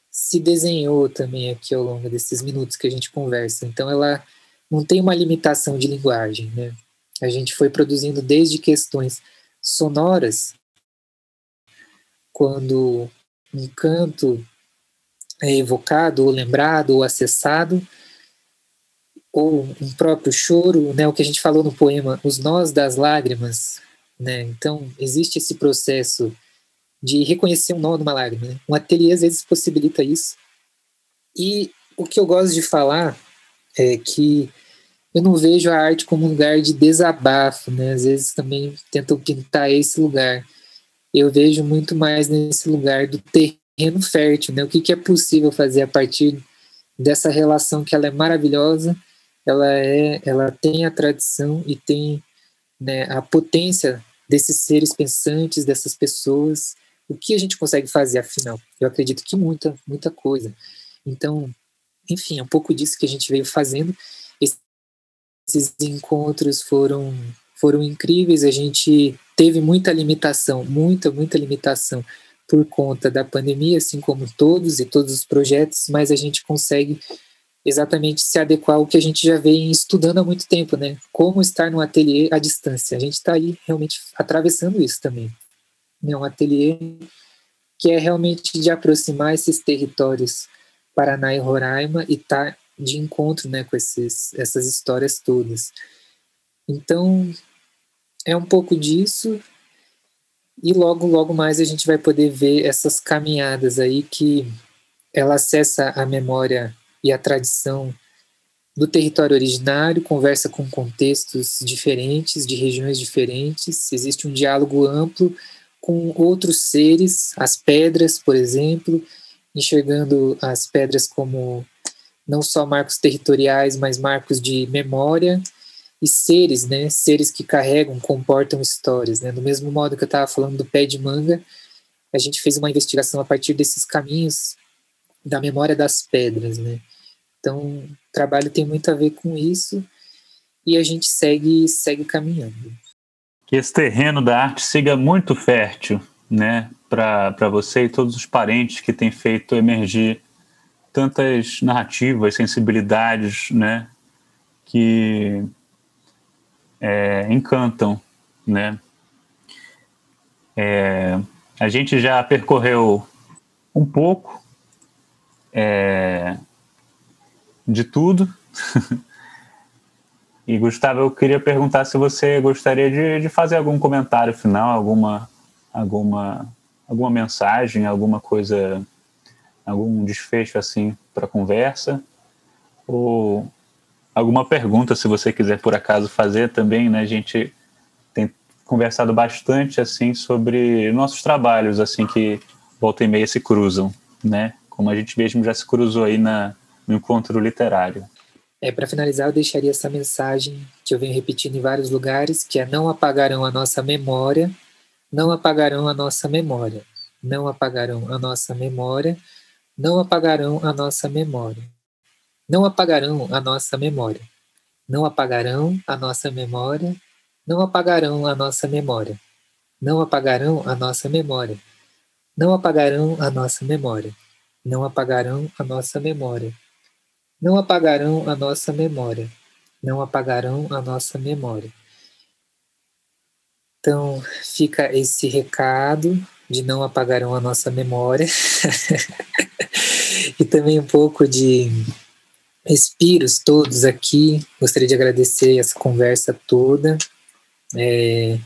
se desenhou também aqui ao longo desses minutos que a gente conversa. Então ela não tem uma limitação de linguagem, né? A gente foi produzindo desde questões sonoras, quando um canto é evocado, ou lembrado, ou acessado, ou um próprio choro, né, o que a gente falou no poema Os Nós das Lágrimas, né? Então, existe esse processo de reconhecer um nó numa lágrima. Né? Um ateliê às vezes possibilita isso. E o que eu gosto de falar é que eu não vejo a arte como um lugar de desabafo, né? Às vezes também tentam pintar esse lugar. Eu vejo muito mais nesse lugar do terreno fértil, né? O que, que é possível fazer a partir dessa relação que ela é maravilhosa, ela é, ela tem a tradição e tem né, a potência desses seres pensantes, dessas pessoas, o que a gente consegue fazer afinal? Eu acredito que muita, muita coisa. Então, enfim, é um pouco disso que a gente veio fazendo. Esses encontros foram foram incríveis, a gente teve muita limitação, muita, muita limitação por conta da pandemia, assim como todos e todos os projetos, mas a gente consegue exatamente se adequar ao que a gente já vem estudando há muito tempo, né? Como estar no ateliê à distância. A gente está aí realmente atravessando isso também. É um ateliê que é realmente de aproximar esses territórios Paraná e Roraima e tá de encontro, né, com esses, essas histórias todas. Então, é um pouco disso E logo, logo mais a gente vai poder ver essas caminhadas aí que ela acessa a memória e a tradição do território originário, conversa com contextos diferentes, de regiões diferentes, existe um diálogo amplo com outros seres, as pedras, por exemplo, enxergando as pedras como não só marcos territoriais, mas marcos de memória e seres, né? Seres que carregam, comportam histórias, né? Do mesmo modo que eu estava falando do pé de manga, a gente fez uma investigação a partir desses caminhos da memória das pedras, né? Então, o trabalho tem muito a ver com isso e a gente segue segue caminhando. Que esse terreno da arte siga muito fértil, né, para você e todos os parentes que têm feito emergir tantas narrativas, sensibilidades, né, que é, encantam, né. É, a gente já percorreu um pouco é, de tudo. e Gustavo, eu queria perguntar se você gostaria de, de fazer algum comentário final, alguma, alguma, alguma mensagem, alguma coisa algum desfecho assim para a conversa ou alguma pergunta se você quiser por acaso fazer também, né? A gente tem conversado bastante assim sobre nossos trabalhos assim que volta e meia se cruzam, né? Como a gente mesmo já se cruzou aí na, no encontro literário. É, para finalizar, eu deixaria essa mensagem que eu venho repetindo em vários lugares, que é não apagarão a nossa memória, não apagarão a nossa memória, não apagarão a nossa memória, não apagarão a nossa memória. Não apagarão a nossa memória. Não apagarão a nossa memória. Não apagarão a nossa memória. Não apagarão a nossa memória. Não apagarão a nossa memória. Não apagarão a nossa memória. Não apagarão a nossa memória. Não apagarão a nossa memória. Então, fica esse recado de não apagarão a nossa memória. E também um pouco de respiros todos aqui. Gostaria de agradecer essa conversa toda. É,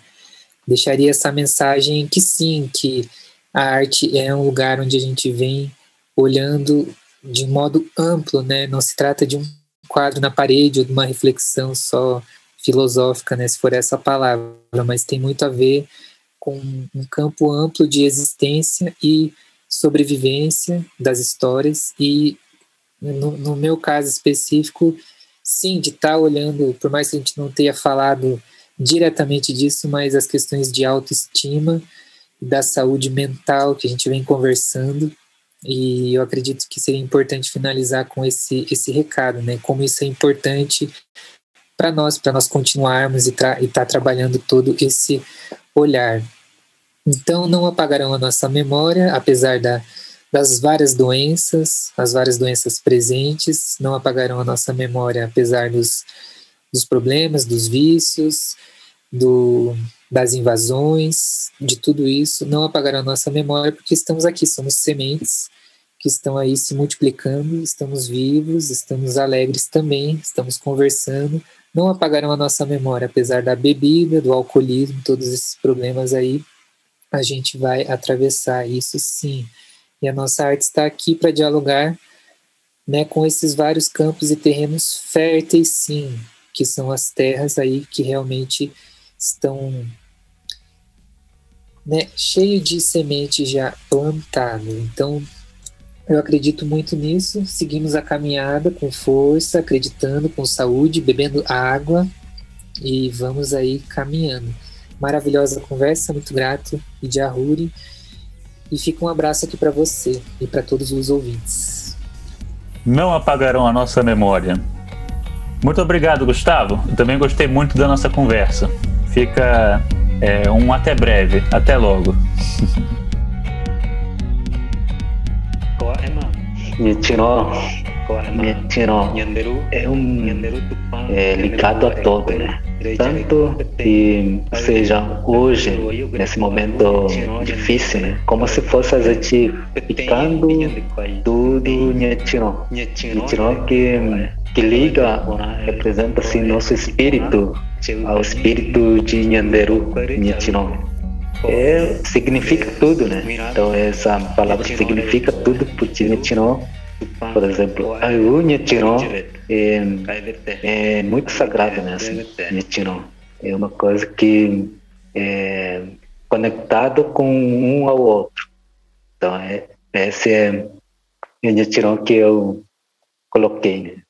deixaria essa mensagem que sim, que a arte é um lugar onde a gente vem olhando de modo amplo, né? Não se trata de um quadro na parede ou de uma reflexão só filosófica, né? Se for essa palavra, mas tem muito a ver com um campo amplo de existência e sobrevivência das histórias e no, no meu caso específico, sim, de estar tá olhando, por mais que a gente não tenha falado diretamente disso, mas as questões de autoestima, da saúde mental que a gente vem conversando, e eu acredito que seria importante finalizar com esse, esse recado, né? Como isso é importante para nós, para nós continuarmos e estar tá trabalhando todo esse olhar. Então, não apagarão a nossa memória, apesar da, das várias doenças, as várias doenças presentes, não apagarão a nossa memória, apesar dos, dos problemas, dos vícios, do, das invasões, de tudo isso, não apagarão a nossa memória, porque estamos aqui, somos sementes que estão aí se multiplicando, estamos vivos, estamos alegres também, estamos conversando, não apagarão a nossa memória, apesar da bebida, do alcoolismo, todos esses problemas aí, a gente vai atravessar isso sim. E a nossa arte está aqui para dialogar né, com esses vários campos e terrenos férteis, sim, que são as terras aí que realmente estão né, cheio de semente já plantada. Então, eu acredito muito nisso. Seguimos a caminhada com força, acreditando, com saúde, bebendo água e vamos aí caminhando maravilhosa conversa, muito grato, e de Arruri. E fica um abraço aqui para você e para todos os ouvintes. Não apagarão a nossa memória. Muito obrigado, Gustavo. Eu também gostei muito da nossa conversa. Fica é, um até breve. Até logo. Nichino, Nichino é um é, ligado a todo, né? tanto que seja hoje, nesse momento difícil, né? como se fosse a gente ficando tudo Nhetino. Nhetino que, que liga, representa assim, nosso espírito ao espírito de Nhanderu, Nhetino. é, significa tudo, né? Então essa palavra significa tudo porque Nyetiró, por exemplo, a Nyetiró é, é muito sagrado mesmo, Nyetiró. É uma coisa que é conectado com um ao outro. Então é, esse é o Nyetiró que eu coloquei, né?